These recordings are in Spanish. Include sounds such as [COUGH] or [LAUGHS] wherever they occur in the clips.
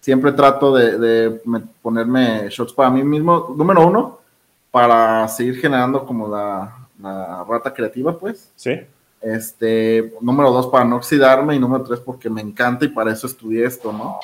siempre trato de, ponerme shots para mí mismo. Número uno, para seguir generando como la, la rata creativa, pues. Sí. Este, número dos, para no oxidarme. Y número tres, porque me encanta y para eso estudié esto, ¿no?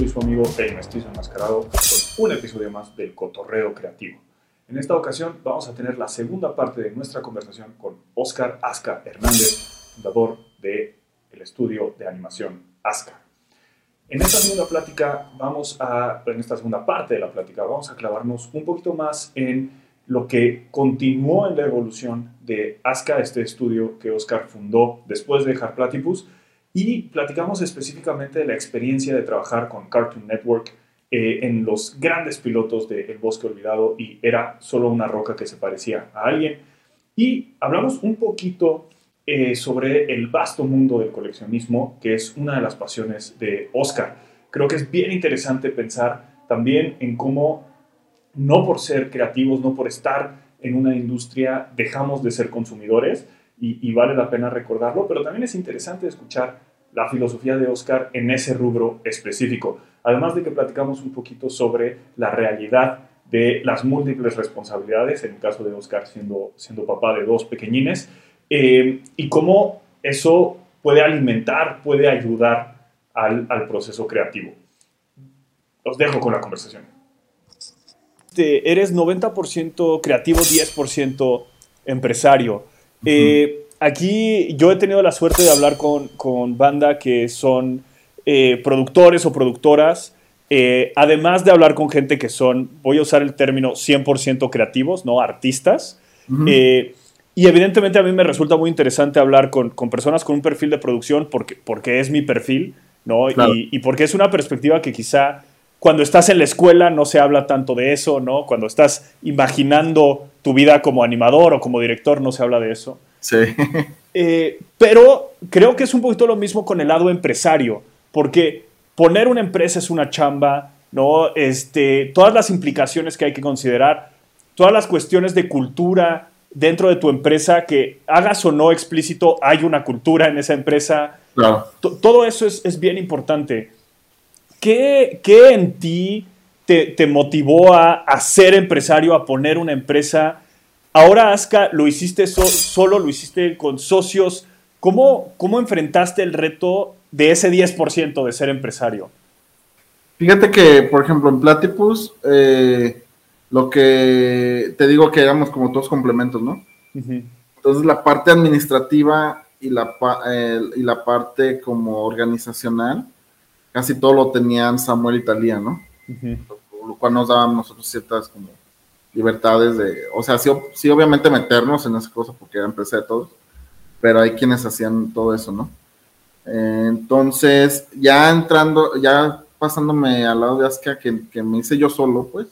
Soy su amigo El Mestizo Enmascarado con un episodio más del Cotorreo Creativo. En esta ocasión vamos a tener la segunda parte de nuestra conversación con Oscar Asca Hernández, fundador del el estudio de animación Asca. En esta segunda plática vamos a, en esta segunda parte de la plática vamos a clavarnos un poquito más en lo que continuó en la evolución de Asca, este estudio que Oscar fundó después de dejar Platypus, y platicamos específicamente de la experiencia de trabajar con Cartoon Network eh, en los grandes pilotos de El Bosque Olvidado y era solo una roca que se parecía a alguien. Y hablamos un poquito eh, sobre el vasto mundo del coleccionismo, que es una de las pasiones de Oscar. Creo que es bien interesante pensar también en cómo no por ser creativos, no por estar en una industria, dejamos de ser consumidores, y, vale la pena recordarlo, pero también es interesante escuchar la filosofía de Oscar en ese rubro específico. Además de que platicamos un poquito sobre la realidad de las múltiples responsabilidades, en el caso de Oscar siendo, siendo papá de dos pequeñines, eh, y cómo eso puede alimentar, puede ayudar al, al proceso creativo. Os dejo con la conversación. Eres 90% creativo, 10% empresario. Eh, aquí yo he tenido la suerte de hablar con, con banda que son eh, productores o productoras, eh, además de hablar con gente que son, voy a usar el término 100% creativos, ¿no? Artistas. y evidentemente a mí me resulta muy interesante hablar con, con, personas con un perfil de producción porque, porque es mi perfil, ¿no? Y, y, porque es una perspectiva que quizá cuando estás en la escuela no se habla tanto de eso, ¿no? Cuando estás imaginando tu vida como animador o como director no se habla de eso. Sí. [LAUGHS] Eh, pero creo que es un poquito lo mismo con el lado empresario, porque poner una empresa es una chamba, ¿no? Este, todas las implicaciones que hay que considerar, todas las cuestiones de cultura dentro de tu empresa, que hagas o no explícito, hay una cultura en esa empresa. Claro. Todo eso es, es bien importante. ¿Qué, qué en ti te, te, motivó a, a, ser empresario, a poner una empresa? Ahora, Aska, lo hiciste solo, lo hiciste con socios. ¿Cómo, ¿Cómo enfrentaste el reto de ese 10% de ser empresario? Fíjate que, por ejemplo, en Platypus, eh, lo que te digo que éramos como todos complementos, ¿no? Entonces, la parte administrativa y la, eh, y la parte como organizacional, casi todo lo tenían Samuel y Talía, ¿no? lo, cual nos daban nosotros ciertas como libertades de, o sea, sí, sí, obviamente meternos en esa cosa porque era empresa de todos, pero hay quienes hacían todo eso, ¿no? entonces, ya entrando, ya pasándome al lado de Aska, que, que me hice yo solo, pues,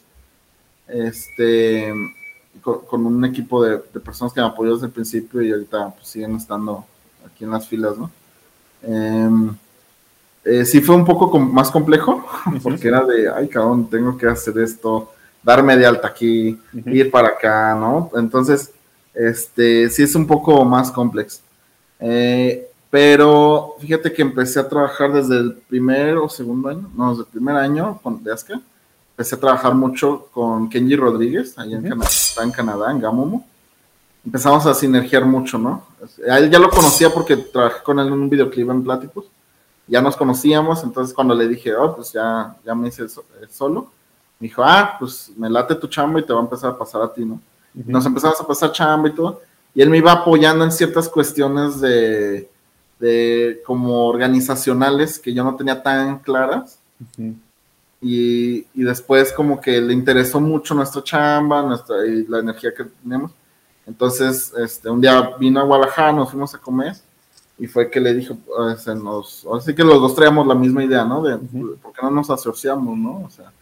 este, con, un equipo de, personas que me apoyó desde el principio y ahorita pues, siguen estando aquí en las filas, ¿no? Eh, eh, sí fue un poco más complejo, [LAUGHS] porque era de, ay, cabrón, tengo que hacer esto, darme de alta aquí, ir para acá, ¿no? Entonces, este, sí es un poco más complejo. Eh, pero fíjate que empecé a trabajar desde el primer o segundo año, no, desde el primer año con, de Aska. Empecé a trabajar mucho con Kenji Rodríguez, allá en, Canadá, en Canadá, en Gamomo. Empezamos a sinergiar mucho, ¿no? A él ya lo conocía porque trabajé con él en un videoclip en Platypus ya nos conocíamos, entonces cuando le dije, oh, pues ya, ya me hice solo, me dijo, ah, pues me late tu chamba y te va a empezar a pasar a ti, ¿no? Nos empezamos a pasar chamba y todo, y él me iba apoyando en ciertas cuestiones de, de como organizacionales que yo no tenía tan claras. y, y, después como que le interesó mucho nuestra chamba, nuestra, y la energía que teníamos. Entonces, este, un día vino a Guadalajara, nos fuimos a comer y fue que le dijo, pues, nos, así que los dos traíamos la misma idea, ¿no? De por qué no nos asociamos, ¿no? O sea,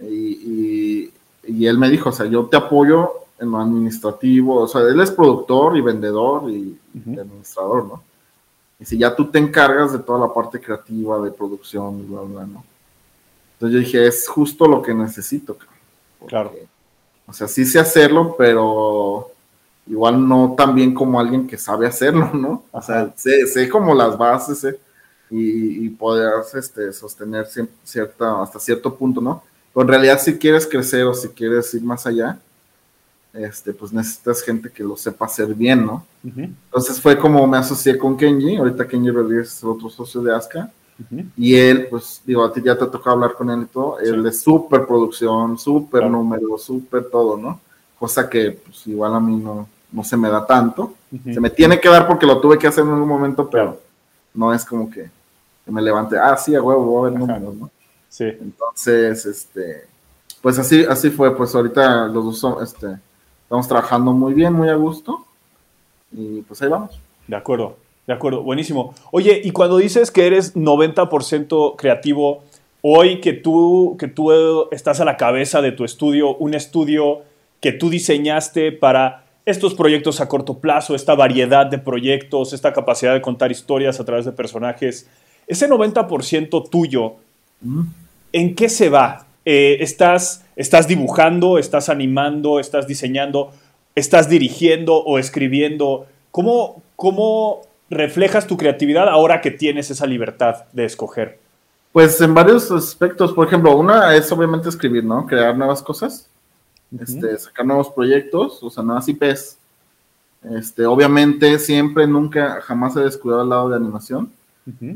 y, y, él me dijo, o sea, yo te apoyo en lo administrativo, o sea, él es productor y vendedor y, administrador, ¿no? Y si ya tú te encargas de toda la parte creativa, de producción, bla, bla, ¿no? Entonces yo dije, es justo lo que necesito, claro. O sea, sí sé hacerlo, pero igual no tan bien como alguien que sabe hacerlo, ¿no? O sea, sé, sé como las bases ¿eh? y, y, poder este, sostener cierta, hasta cierto punto, ¿no? Pero en realidad si quieres crecer o si quieres ir más allá, este, pues necesitas gente que lo sepa hacer bien, ¿no? Entonces fue como me asocié con Kenji, ahorita Kenji Rodríguez es otro socio de Aska, y él, pues digo, a ti ya te tocó hablar con él y todo, él es súper producción, súper número, súper todo, ¿no? Cosa que pues igual a mí no, no se me da tanto, se me tiene que dar porque lo tuve que hacer en algún momento, pero no es como que, me levante, ah, sí, a huevo, voy a ver números, ¿no? Sí. Entonces, este, pues así, así fue, pues ahorita los dos son, este, Estamos trabajando muy bien, muy a gusto. Y pues ahí vamos. De acuerdo, de acuerdo, buenísimo. Oye, y cuando dices que eres 90% creativo, hoy que tú, que tú estás a la cabeza de tu estudio, un estudio que tú diseñaste para estos proyectos a corto plazo, esta variedad de proyectos, esta capacidad de contar historias a través de personajes, ese 90% tuyo, ¿en qué se va? Eh, estás, estás dibujando, estás animando, estás diseñando, estás dirigiendo o escribiendo. ¿Cómo, ¿Cómo reflejas tu creatividad ahora que tienes esa libertad de escoger? Pues en varios aspectos, por ejemplo, una es obviamente escribir, ¿no? Crear nuevas cosas, este, sacar nuevos proyectos, o sea, nuevas IPs. Este, obviamente siempre, nunca, jamás he descuidado el lado de animación.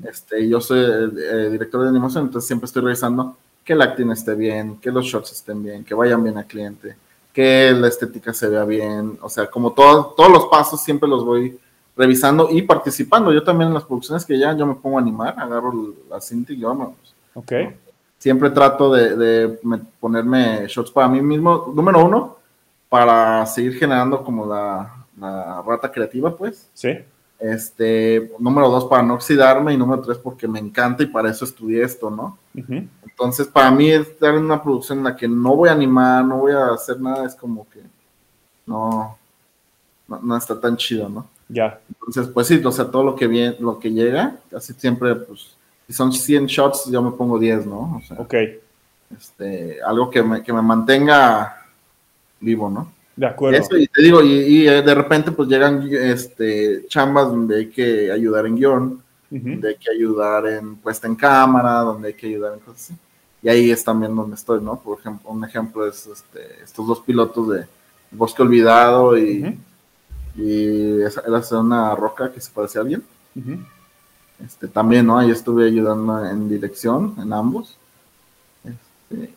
este, yo soy eh, director de animación, entonces siempre estoy revisando que el acting esté bien, que los shots estén bien, que vayan bien al cliente, que la estética se vea bien, o sea, como todos los pasos siempre los voy revisando y participando. Yo también en las producciones que ya yo me pongo a animar, agarro la cinta y vamos. Ok. Siempre trato de, ponerme shots para mí mismo. Número uno, para seguir generando como la, la rata creativa, pues. Sí. Este, número dos, para no oxidarme, y número tres, porque me encanta y para eso estudié esto, ¿no? Entonces, para mí, estar en una producción en la que no voy a animar, no voy a hacer nada, es como que no, no, está tan chido, ¿no? Ya. Entonces, pues sí, o sea, todo lo que viene, lo que llega, casi siempre, pues, si son 100 shots, yo me pongo 10, ¿no? O sea, ok. Este, algo que me, que me mantenga vivo, ¿no? De acuerdo. Eso, y te digo, y, eh, de repente pues llegan este, chambas donde hay que ayudar en guion, donde hay que ayudar en puesta en cámara, donde hay que ayudar en cosas así. Y ahí es también donde estoy, ¿no? Por ejemplo, un ejemplo es este, estos dos pilotos de Bosque Olvidado y, y era una roca que se parece a alguien. Este, también, ¿no? Ahí estuve ayudando en dirección, en ambos. Este,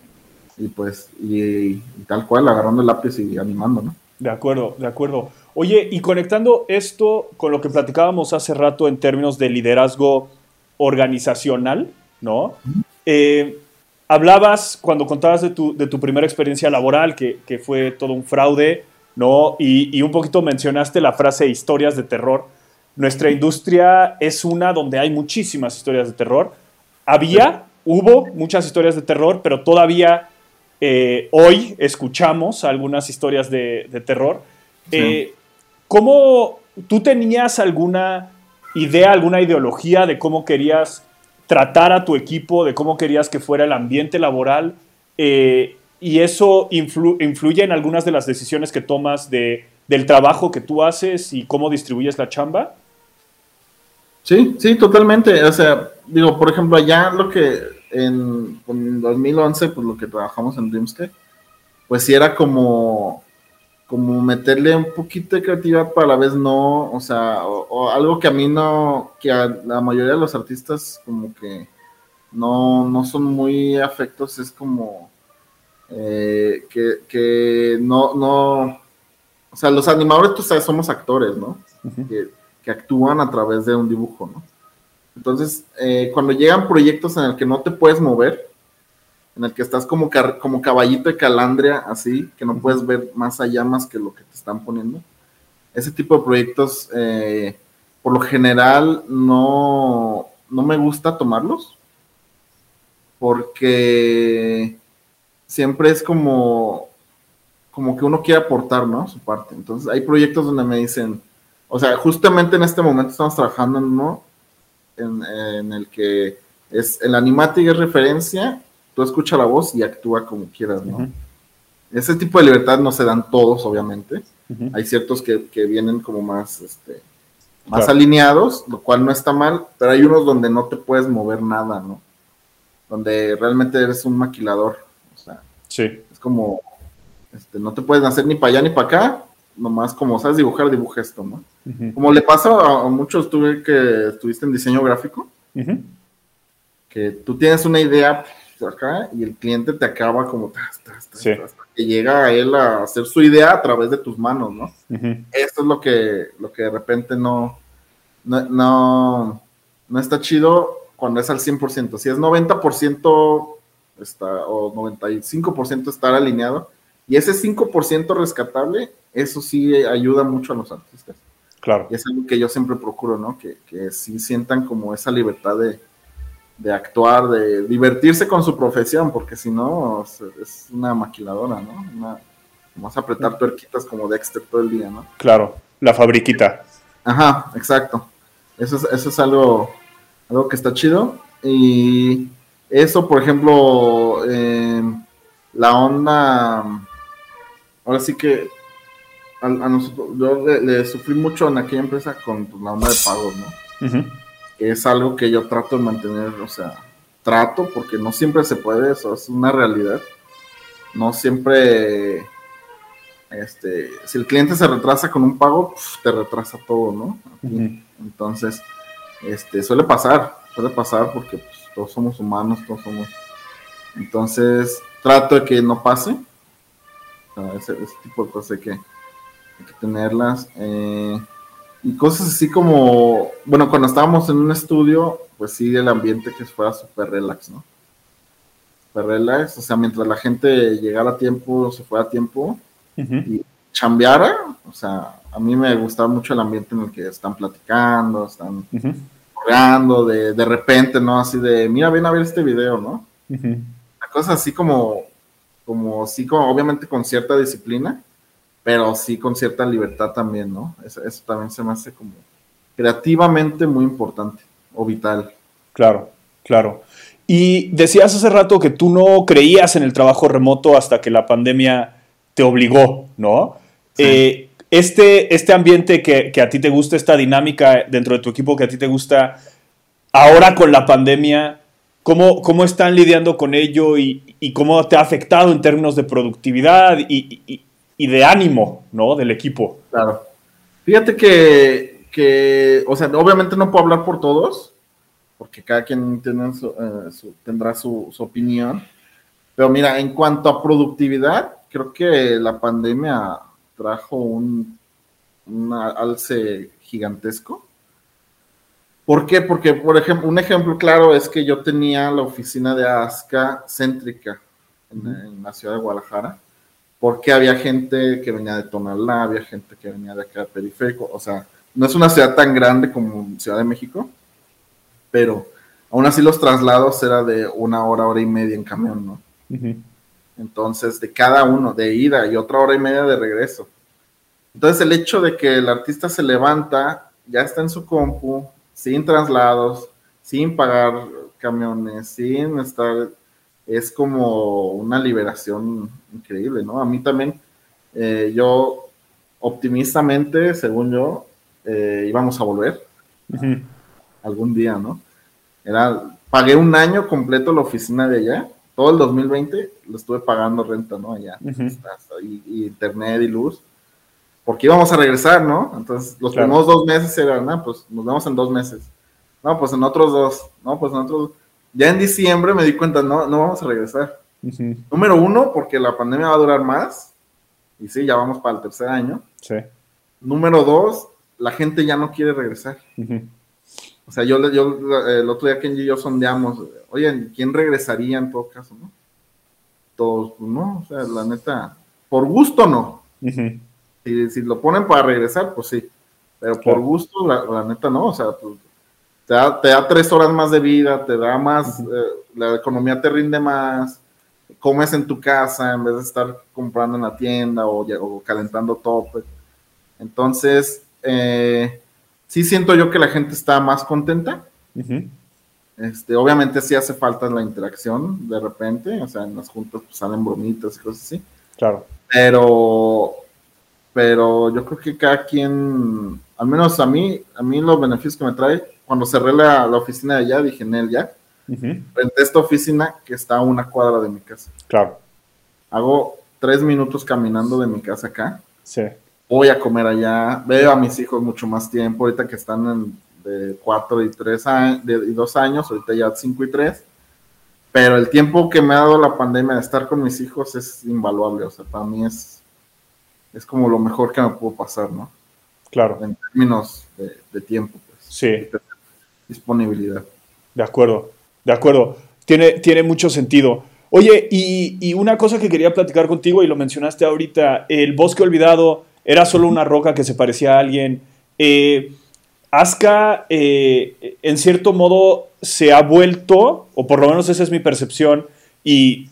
y pues, y, tal cual, agarrando el lápiz y animando, ¿no? De acuerdo, de acuerdo. Oye, y conectando esto con lo que platicábamos hace rato en términos de liderazgo organizacional, ¿no? Eh, hablabas cuando contabas de tu, de tu primera experiencia laboral, que, que, fue todo un fraude, ¿no? Y, y, un poquito mencionaste la frase historias de terror. Nuestra industria es una donde hay muchísimas historias de terror. Había, hubo muchas historias de terror, pero todavía eh, hoy escuchamos algunas historias de, terror. Eh, ¿Cómo tú tenías alguna idea, alguna ideología de cómo querías tratar a tu equipo, de cómo querías que fuera el ambiente laboral? Eh, y eso influye en algunas de las decisiones que tomas de, del trabajo que tú haces y cómo distribuyes la chamba. Sí, sí, totalmente. O sea, digo, por ejemplo, allá lo que en, 2011, pues lo que trabajamos en Dreamscape, pues sí era como, como meterle un poquito de creatividad, para la vez no, o sea, o, algo que a mí no, que a la mayoría de los artistas como que no, no son muy afectos, es como eh, que, no, no, o sea, los animadores, tú sabes, somos actores, ¿no? que, que actúan a través de un dibujo, ¿no? Entonces, eh, cuando llegan proyectos en el que no te puedes mover, en el que estás como, como caballito de calandria, así, que no puedes ver más allá más que lo que te están poniendo, ese tipo de proyectos, eh, por lo general, no, no me gusta tomarlos, porque siempre es como, como que uno quiere aportar, ¿no? Su parte. Entonces, hay proyectos donde me dicen, o sea, justamente en este momento estamos trabajando en uno en, el que es el animatic es referencia, tú escucha la voz y actúa como quieras, ¿no? ese tipo de libertad no se dan todos, obviamente. Hay ciertos que, vienen como más, este, más alineados, lo cual no está mal, pero hay unos donde no te puedes mover nada, ¿no? Donde realmente eres un maquilador. O sea, sí. es como, este, no te puedes hacer ni para allá ni para acá, nomás como sabes dibujar, dibuja esto, ¿no? Como le pasa a, muchos, tuve que estuviste en diseño gráfico, que tú tienes una idea acá y el cliente te acaba como que llega a él a hacer su idea a través de tus manos, ¿no? Esto es lo que, lo que de repente no, no, no, está chido cuando es al 100%. Si es 90% está, o 95% estar alineado, y ese 5% rescatable, eso sí ayuda mucho a los artistas. Claro. Y es algo que yo siempre procuro, ¿no? Que, que sí sientan como esa libertad de, de actuar, de divertirse con su profesión, porque si no, es una maquiladora, ¿no? Una, vas a apretar tuerquitas como Dexter todo el día, ¿no? Claro, la fabriquita. Ajá, exacto. Eso es, eso es algo, algo que está chido. Y eso, por ejemplo, la onda, ahora sí que a, nosotros, yo le, sufrí mucho en aquella empresa con pues, la onda de pagos, ¿no? es algo que yo trato de mantener, o sea, trato, porque no siempre se puede, eso es una realidad. No siempre, este, si el cliente se retrasa con un pago, te retrasa todo, ¿no? Entonces, este, suele pasar, suele pasar porque pues, todos somos humanos, todos somos. Entonces, trato de que no pase. ese, tipo de cosas hay que, hay que tenerlas. Eh, y cosas así como, bueno, cuando estábamos en un estudio, pues sí, el ambiente que fuera súper relax, ¿no? Súper relax, o sea, mientras la gente llegara a tiempo, se fuera a tiempo y chambeara, o sea, a mí me gustaba mucho el ambiente en el que están platicando, están uh de, de repente, ¿no? Así de, mira, ven a ver este video, ¿no? Una cosa así como, como, sí, como obviamente con cierta disciplina, pero sí con cierta libertad también, ¿no? Eso, también se me hace como creativamente muy importante o vital. Claro, claro. Y decías hace rato que tú no creías en el trabajo remoto hasta que la pandemia te obligó, ¿no? Eh, este, este ambiente que, a ti te gusta, esta dinámica dentro de tu equipo que a ti te gusta, ahora con la pandemia, ¿cómo, cómo están lidiando con ello y, y cómo te ha afectado en términos de productividad y, y de ánimo, ¿no? Del equipo. Claro. Fíjate que, que, o sea, obviamente no puedo hablar por todos, porque cada quien tiene eh, tendrá su, opinión. Pero mira, en cuanto a productividad, creo que la pandemia trajo un, alce gigantesco. ¿Por qué? Porque, por ejemplo, un ejemplo claro es que yo tenía la oficina de ASCA céntrica en la ciudad de Guadalajara porque había gente que venía de Tonalá, había gente que venía de acá periférico, o sea, no es una ciudad tan grande como Ciudad de México, pero aún así los traslados era de una hora, hora y media en camión, ¿no? Entonces, de cada uno, de ida y otra hora y media de regreso. Entonces, el hecho de que el artista se levanta, ya está en su compu, sin traslados, sin pagar camiones, sin estar es como una liberación increíble, ¿no? A mí también, eh, yo optimistamente, según yo, eh, íbamos a volver algún día, ¿no? Era, pagué un año completo la oficina de allá, todo el 2020 lo estuve pagando renta, ¿no? Allá, y, internet y luz, porque íbamos a regresar, ¿no? Entonces, los primeros dos meses eran, ah, pues nos vemos en dos meses. No, pues en otros dos, no, pues en otros dos ya en diciembre me di cuenta, no, no vamos a regresar. Número uno, porque la pandemia va a durar más. Y sí, ya vamos para el tercer año. Sí. Número dos, la gente ya no quiere regresar. O sea, yo, yo el otro día Kenji y yo sondeamos, oye, ¿quién regresaría en todo caso, no? Todos, pues no, o sea, la neta, por gusto no. si, si, lo ponen para regresar, pues sí. Pero por gusto, la, la, neta no, o sea, pues, te da, tres horas más de vida, te da más, eh, la economía te rinde más, comes en tu casa en vez de estar comprando en la tienda o, calentando todo. Pues. Entonces, eh, sí siento yo que la gente está más contenta. este, obviamente sí hace falta la interacción de repente, o sea, en las juntas pues, salen bromitas y cosas así. Claro. Pero, pero yo creo que cada quien, al menos a mí, a mí los beneficios que me trae, cuando cerré la, la oficina de allá, dije en él ya, renté esta oficina que está a una cuadra de mi casa. Claro. Hago tres minutos caminando de mi casa acá. Sí. Voy a comer allá, veo a mis hijos mucho más tiempo, ahorita que están en, de cuatro y tres años, de, y dos años, ahorita ya cinco y tres pero el tiempo que me ha dado la pandemia de estar con mis hijos es invaluable, o sea, para mí es, es como lo mejor que me pudo pasar, ¿no? Claro. En términos de, tiempo, pues. Sí. Disponibilidad. De acuerdo, de acuerdo. Tiene, tiene mucho sentido. Oye, y, y, una cosa que quería platicar contigo, y lo mencionaste ahorita, el bosque olvidado era solo una roca que se parecía a alguien. Eh, Aska, eh, en cierto modo, se ha vuelto, o por lo menos esa es mi percepción, y,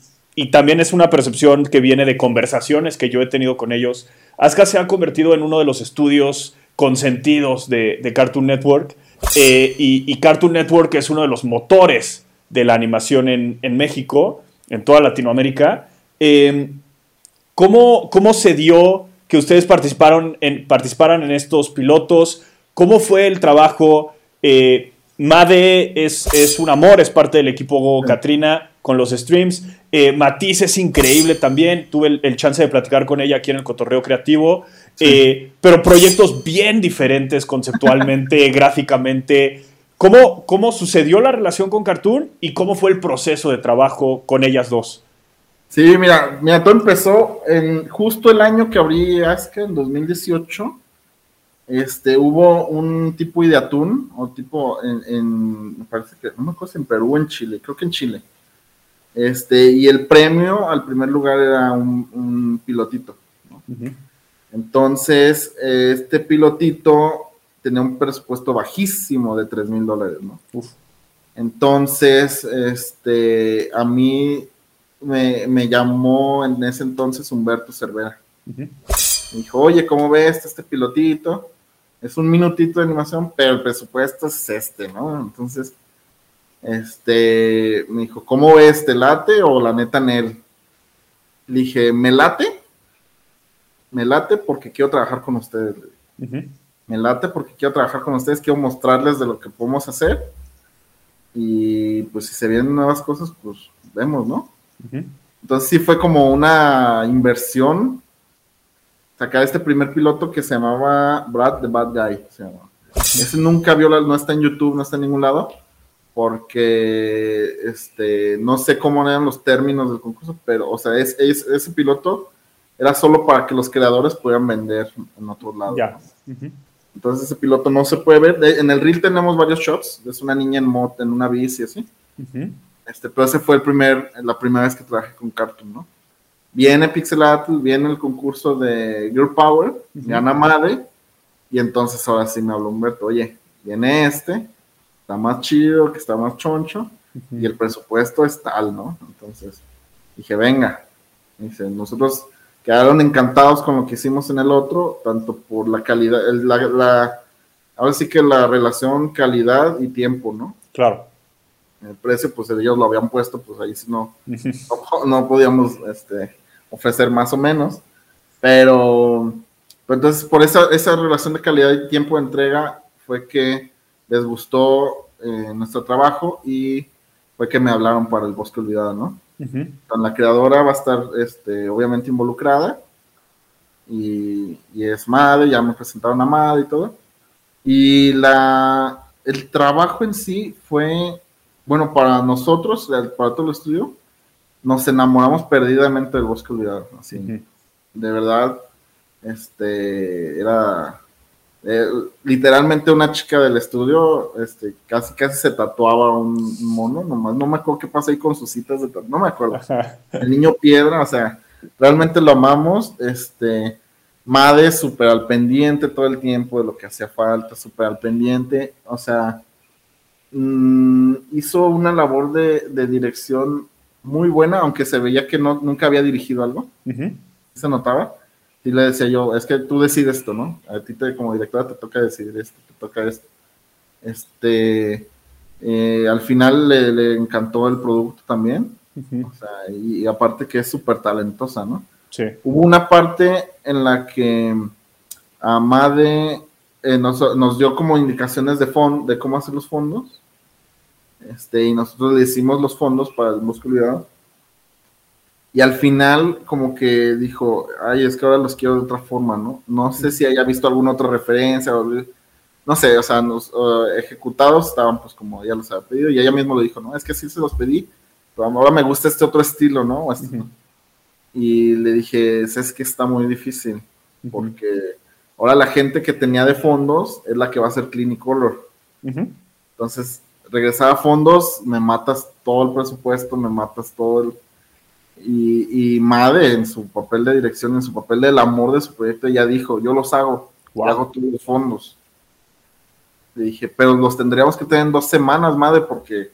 también es una percepción que viene de conversaciones que yo he tenido con ellos. Aska se ha convertido en uno de los estudios consentidos de, de Cartoon Network, eh, y, Cartoon Network es uno de los motores de la animación en, México, en toda Latinoamérica. Em, ¿cómo, ¿Cómo se dio que ustedes participaron en, participaran en estos pilotos? ¿Cómo fue el trabajo? Eh, Made es, es, un amor, es parte del equipo Katrina con los streams. Eh, Matiz es increíble también. Tuve el, chance de platicar con ella aquí en el Cotorreo Creativo. Eh, pero proyectos bien diferentes conceptualmente, [LAUGHS] gráficamente. ¿Cómo, ¿Cómo sucedió la relación con Cartoon y cómo fue el proceso de trabajo con ellas dos? Sí, mira, mira, todo empezó en justo el año que abrí Aska, en 2018 este, hubo un tipo de atún, o tipo en, me parece que, no me acuerdo en Perú o en Chile, creo que en Chile. Este, y el premio al primer lugar era un, pilotito. Entonces, este pilotito tenía un presupuesto bajísimo de 3 mil dólares, ¿no? Entonces, este, a mí me, llamó en ese entonces Humberto Cervera. Me dijo, oye, ¿cómo ves este pilotito? es un minutito de animación, pero el presupuesto es este, ¿no? Entonces, este, me dijo, ¿cómo ves? ¿Te late o la neta Nel? Le dije, ¿me late? Me late porque quiero trabajar con ustedes. Me late porque quiero trabajar con ustedes, quiero mostrarles de lo que podemos hacer. Y pues si se vienen nuevas cosas, pues vemos, ¿no? Entonces sí fue como una inversión sacar este primer piloto que se llamaba Brad the Bad Guy. Ese nunca vio, no está en YouTube, no está en ningún lado, porque este, no sé cómo eran los términos del concurso, pero, o sea, es, ese piloto era solo para que los creadores pudieran vender en otro lado. Entonces ese piloto no se puede ver. en el reel tenemos varios shots. Es una niña en moto, en una bici así. este, pero ese fue el primer, la primera vez que trabajé con Cartoon, ¿no? Viene Pixelatl, viene el concurso de Girl Power, gana Madre, y entonces ahora sí me habló Humberto, oye, viene este, está más chido, que está más choncho, y el presupuesto es tal, ¿no? Entonces dije, venga, dice, nosotros quedaron encantados con lo que hicimos en el otro, tanto por la calidad, la, la, ahora sí que la relación calidad y tiempo, ¿no? Claro el precio, pues ellos lo habían puesto, pues ahí sí no, no, podíamos este, ofrecer más o menos. Pero, entonces, por esa, esa relación de calidad y tiempo de entrega fue que les gustó eh, nuestro trabajo y fue que me hablaron para el Bosque Olvidado, ¿no? La creadora va a estar, este, obviamente, involucrada y, y es madre, ya me presentaron a madre y todo. Y la, el trabajo en sí fue bueno, para nosotros, para todo el estudio, nos enamoramos perdidamente del bosque olvidado. Así, de verdad, este, era eh, literalmente una chica del estudio, este, casi, casi se tatuaba un mono, nomás, no me acuerdo qué pasa ahí con sus citas de no me acuerdo. [LAUGHS] El niño piedra, o sea, realmente lo amamos, este, Made súper al pendiente todo el tiempo de lo que hacía falta, súper al pendiente, o sea, Mm, hizo una labor de, dirección muy buena, aunque se veía que no, nunca había dirigido algo. Se notaba. Y le decía yo, es que tú decides esto, ¿no? A ti te, como directora te toca decidir esto, te toca esto. Este, eh, al final le, encantó el producto también. O sea, y, aparte que es súper talentosa, ¿no? Sí. Hubo una parte en la que Amade eh, nos, nos, dio como indicaciones de fondo, de cómo hacer los fondos. Este, y nosotros le hicimos los fondos para el olvidado. Y al final, como que dijo, ay, es que ahora los quiero de otra forma, ¿no? No sé si haya visto alguna otra referencia, o, no sé, o sea, los ejecutados estaban pues como ya los había pedido, y ella mismo le dijo, no, es que sí se los pedí, pero ahora me gusta este otro estilo, ¿no? Y le dije, es que está muy difícil, porque ahora la gente que tenía de fondos es la que va a hacer Clinicolor. Entonces, regresar a fondos, me matas todo el presupuesto, me matas todo el y, y, Made en su papel de dirección, en su papel del amor de su proyecto, ya dijo, yo los hago, hago todos los fondos. Le dije, pero los tendríamos que tener en dos semanas, Made, porque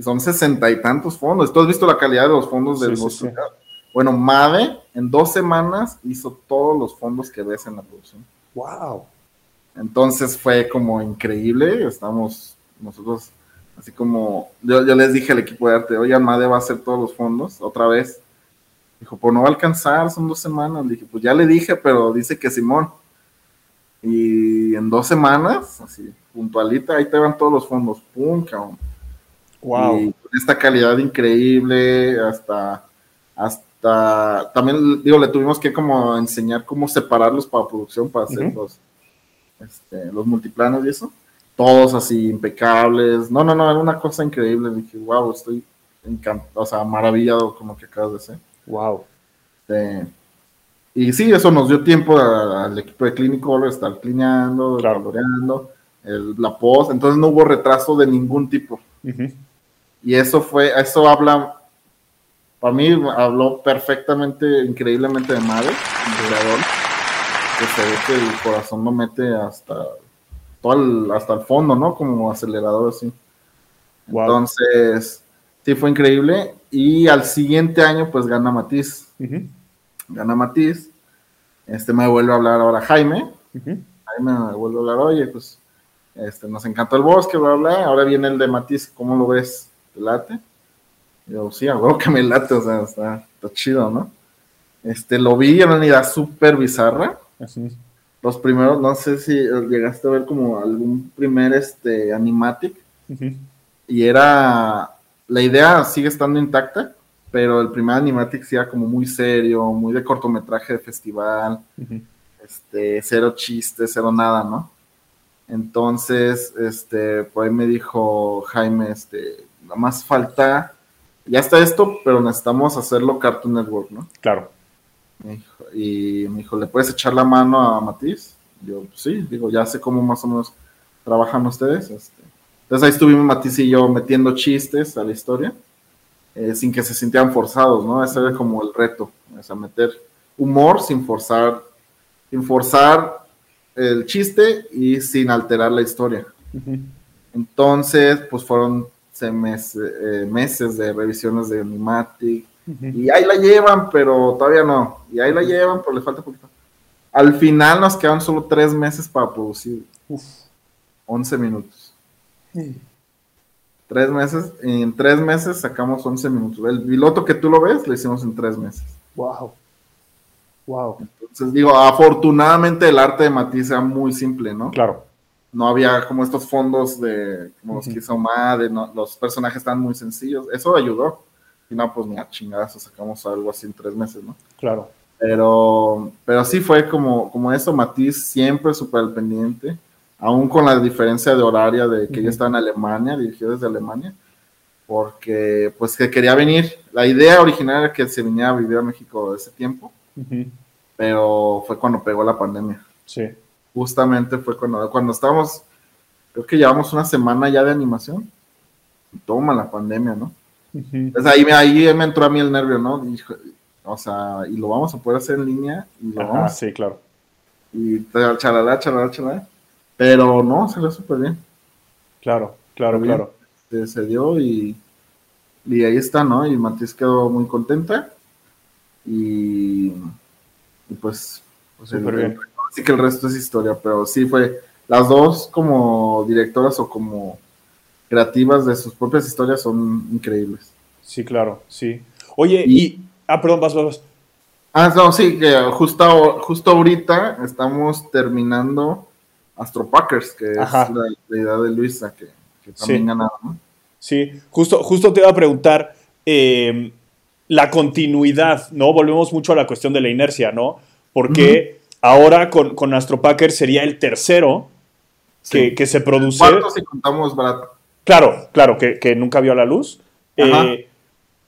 son sesenta y tantos fondos. ¿Tú has visto la calidad de los fondos del sí, Bueno, Made en dos semanas hizo todos los fondos que ves en la producción. Wow. Entonces fue como increíble. Estamos nosotros Así como yo, les dije al equipo de arte, oye, Amade va a hacer todos los fondos otra vez. Dijo, pues no va a alcanzar, son dos semanas. Le dije, pues ya le dije, pero dice que Simón. Y en dos semanas, así, puntualita, ahí te van todos los fondos. ¡Pum, cabrón! Wow. Y esta calidad increíble, hasta, hasta, también, digo, le tuvimos que como enseñar cómo separarlos para producción, para hacer los, este, los multiplanos y eso todos así impecables. No, no, no, era una cosa increíble. Dije, wow, estoy encantado, o sea, maravillado con lo que acabas de hacer. Wow. y sí, eso nos dio tiempo al equipo de Clinical estar clineando, claro. la post, entonces no hubo retraso de ningún tipo. Y eso fue, eso habla, para mí habló perfectamente, increíblemente de madre, que se ve que el corazón lo mete hasta todo hasta el fondo, ¿no? Como acelerador así. Entonces, sí fue increíble. Y al siguiente año, pues gana Matiz. Gana Matiz. Este me vuelve a hablar ahora Jaime. Jaime me vuelve a hablar, oye, pues este, nos encantó el bosque, bla, bla. Ahora viene el de Matiz, ¿cómo lo ves? ¿Te late? yo, sí, a que me late, o sea, está, está chido, ¿no? Este, lo vi en una unidad súper bizarra. Así los primeros, no sé si llegaste a ver como algún primer este animatic. Y era la idea sigue estando intacta, pero el primer animatic sí era como muy serio, muy de cortometraje de festival, este, cero chistes, cero nada, ¿no? Entonces, este, por ahí me dijo Jaime, este, nada más falta, ya está esto, pero necesitamos hacerlo Cartoon Network, ¿no? Claro y me dijo, ¿le puedes echar la mano a Matiz? Yo, sí, digo, ya sé cómo más o menos trabajan ustedes. Este. Entonces ahí estuvimos Matiz y yo metiendo chistes a la historia, eh, sin que se sintieran forzados, ¿no? Ese era como el reto, o sea, meter humor sin forzar, sin forzar el chiste y sin alterar la historia. Entonces, pues fueron meses, eh, meses de revisiones de Animatic, y ahí la llevan, pero todavía no. Y ahí la llevan, pero le falta poquito. Al final nos quedan solo tres meses para producir. Uf. 11 minutos. Tres meses, en tres meses sacamos 11 minutos. El piloto que tú lo ves, lo hicimos en tres meses. Wow. Wow. Entonces digo, afortunadamente el arte de Matisse era muy simple, ¿no? Claro. No había como estos fondos de, como los que hizo Mad, los personajes están muy sencillos. Eso ayudó. Y no, pues ni a chingadas sacamos algo así en tres meses, ¿no? Claro. Pero, pero sí fue como, como eso, Matiz siempre súper al pendiente, aún con la diferencia de horaria de que ella estaba en Alemania, dirigió desde Alemania, porque pues que quería venir. La idea original era que se viniera a vivir a México ese tiempo, pero fue cuando pegó la pandemia. Sí. Justamente fue cuando, cuando estábamos, creo que llevamos una semana ya de animación, y toma la pandemia, ¿no? Ahí, ahí me entró a mí el nervio, ¿no? o sea, y lo vamos a poder hacer en línea. Y lo sí, claro. Y chalala, chalala, chalala. Pero no, se ve súper bien. Claro, claro, claro. Se, dio y, y ahí está, ¿no? Y Matiz quedó muy contenta. Y, y pues, pues bien. Así que el resto es historia, pero sí fue las dos como directoras o como creativas de sus propias historias son increíbles. Sí, claro, sí. Oye, y... ah, perdón, vas, vas. Ah, no, sí, que justo, justo ahorita estamos terminando Astro Packers, que es la, idea de Luisa, que, también sí. ¿no? Sí, justo, justo te iba a preguntar eh, la continuidad, ¿no? Volvemos mucho a la cuestión de la inercia, ¿no? Porque ahora con, con Astro Packers sería el tercero que, que, se produce. ¿Cuántos si contamos barato? Claro, claro, que, que nunca vio la luz. Eh,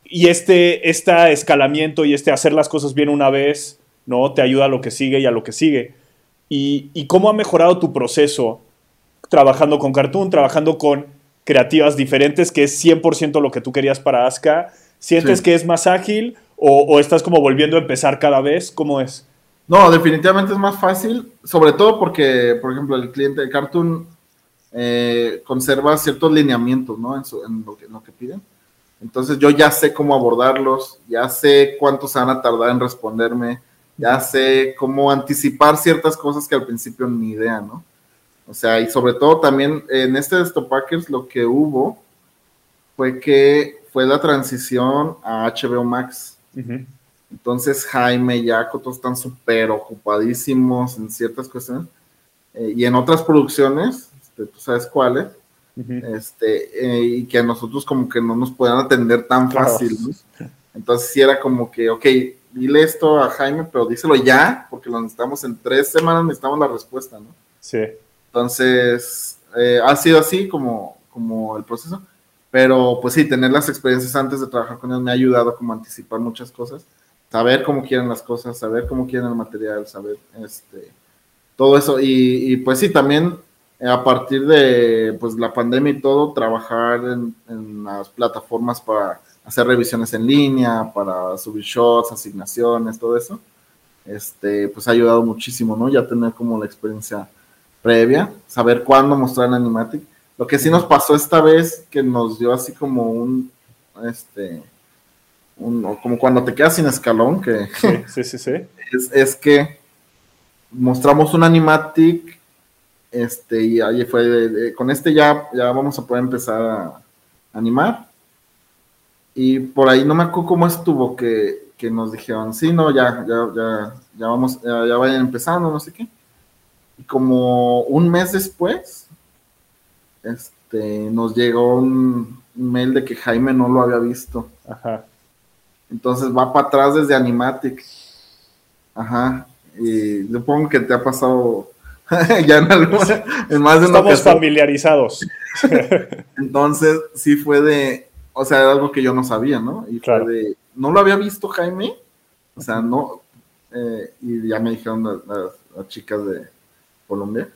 y este, este escalamiento y este hacer las cosas bien una vez, ¿no? Te ayuda a lo que sigue y a lo que sigue. Y, y cómo ha mejorado tu proceso trabajando con Cartoon, trabajando con creativas diferentes, que es 100% lo que tú querías para Aska. ¿Sientes que es más ágil o, o, estás como volviendo a empezar cada vez? ¿Cómo es? No, definitivamente es más fácil, sobre todo porque, por ejemplo, el cliente de Cartoon eh, conserva ciertos lineamientos, ¿no? En, su, en, lo que, en lo que piden. Entonces yo ya sé cómo abordarlos, ya sé cuánto se van a tardar en responderme, ya sé cómo anticipar ciertas cosas que al principio ni idea, ¿no? O sea, y sobre todo también en este de Stopackers lo que hubo fue que fue la transición a HBO Max. Uh -huh. Entonces Jaime y Jacoto están súper ocupadísimos en ciertas cuestiones. Eh, y en otras producciones, este, tú sabes cuáles, Uh -huh. este, eh, y que a nosotros como que no nos puedan atender tan claro. fácil, ¿no? Entonces sí era como que, ok, dile esto a Jaime, pero díselo ya, porque lo necesitamos en tres semanas, necesitamos la respuesta, ¿no? Sí. Entonces, eh, ha sido así como, como el proceso, pero pues sí, tener las experiencias antes de trabajar con ellos me ha ayudado como a anticipar muchas cosas, saber cómo quieren las cosas, saber cómo quieren el material, saber este, todo eso, y, y pues sí, también a partir de pues, la pandemia y todo, trabajar en, en, las plataformas para hacer revisiones en línea, para subir shots, asignaciones, todo eso, este, pues ha ayudado muchísimo, ¿no? Ya tener como la experiencia previa, saber cuándo mostrar en Animatic. Lo que sí nos pasó esta vez, que nos dio así como un, este, un, como cuando te quedas sin escalón, que sí, sí, sí, sí. [LAUGHS] Es, es que mostramos un Animatic este, y ahí fue, de, de, con este ya, ya vamos a poder empezar a animar. Y por ahí no me acuerdo cómo estuvo que, que nos dijeron, sí, no, ya, ya, ya, ya vamos, ya, ya, vayan empezando, no sé qué. Y como un mes después, este, nos llegó un, un mail de que Jaime no lo había visto. Ajá. Entonces va para atrás desde Animatic. Ajá. Y supongo que te ha pasado [LAUGHS] ya en, algo, en, más de una Estamos familiarizados. [LAUGHS] Entonces, sí fue de, o sea, era algo que yo no sabía, ¿no? Y claro. fue de, ¿no lo había visto Jaime? O sea, no, eh, y ya me dijeron las, las, las, chicas de Colombia,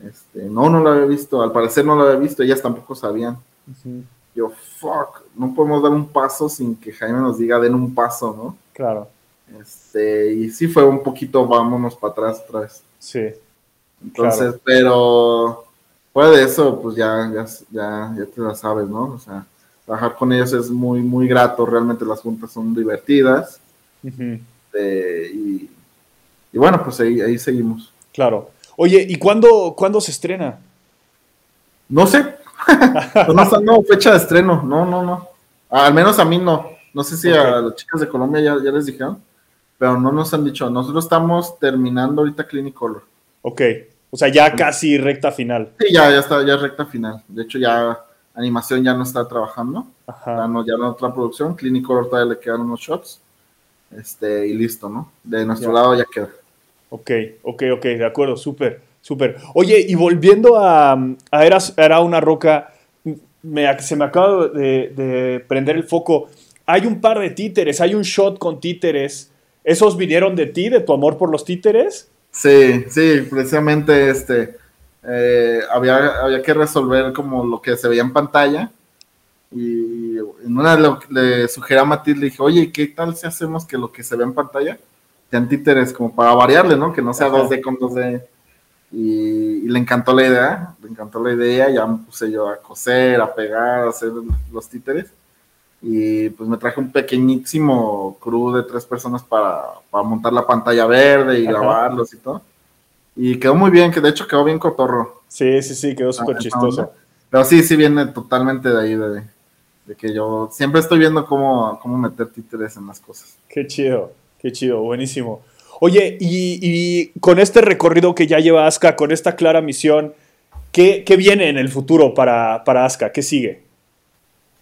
este, no, no lo había visto, al parecer no lo había visto, ellas tampoco sabían. Yo, fuck, no podemos dar un paso sin que Jaime nos diga, den un paso, ¿no? Claro. Este, y sí fue un poquito, vámonos para atrás otra vez. Sí. Entonces, claro. pero fuera de eso, pues ya, ya, ya, ya te la sabes, ¿no? O sea, trabajar con ellos es muy, muy grato, realmente las juntas son divertidas. Uh -huh. eh, y, y, bueno, pues ahí, ahí seguimos. Claro. Oye, ¿y cuándo, ¿cuándo se estrena? No sé. [LAUGHS] no, no, fecha de estreno, no, no, no. Al menos a mí no. No sé si okay. a las chicas de Colombia ya, ya les dijeron, pero no nos han dicho. Nosotros estamos terminando ahorita Clinic Color. Ok, o sea, ya casi recta final. Sí, ya, ya está, ya recta final. De hecho, ya animación ya no está trabajando. Ajá. Ya no, ya no otra producción. Clinic todavía le quedan unos shots. Este, y listo, ¿no? De nuestro ya. lado ya queda. Ok, ok, ok, de acuerdo, súper, súper. Oye, y volviendo a, a era, era, una roca, me, se me acaba de, de, prender el foco. Hay un par de títeres, hay un shot con títeres. ¿Esos vinieron de ti, de tu amor por los títeres? Sí, sí, precisamente este, eh, había, había que resolver como lo que se veía en pantalla. Y en una le, le sugerí a Matilde, le dije, oye, ¿qué tal si hacemos que lo que se ve en pantalla sean títeres como para variarle, ¿no? Que no sea Ajá. 2D con 2D. Y, y, le encantó la idea, le encantó la idea, ya me puse yo a coser, a pegar, a hacer los títeres. Y pues me traje un pequeñísimo crew de tres personas para, para montar la pantalla verde y Ajá. grabarlos y todo. Y quedó muy bien, que de hecho quedó bien cotorro. Sí, sí, sí, quedó súper ah, chistoso. Pero sí, sí viene totalmente de ahí, de, de, que yo siempre estoy viendo cómo, cómo meter títeres en las cosas. Qué chido, Qué chido, buenísimo. Oye, y, con este recorrido que ya lleva Aska, con esta clara misión, ¿qué, viene en el futuro para, para Aska? ¿Qué sigue?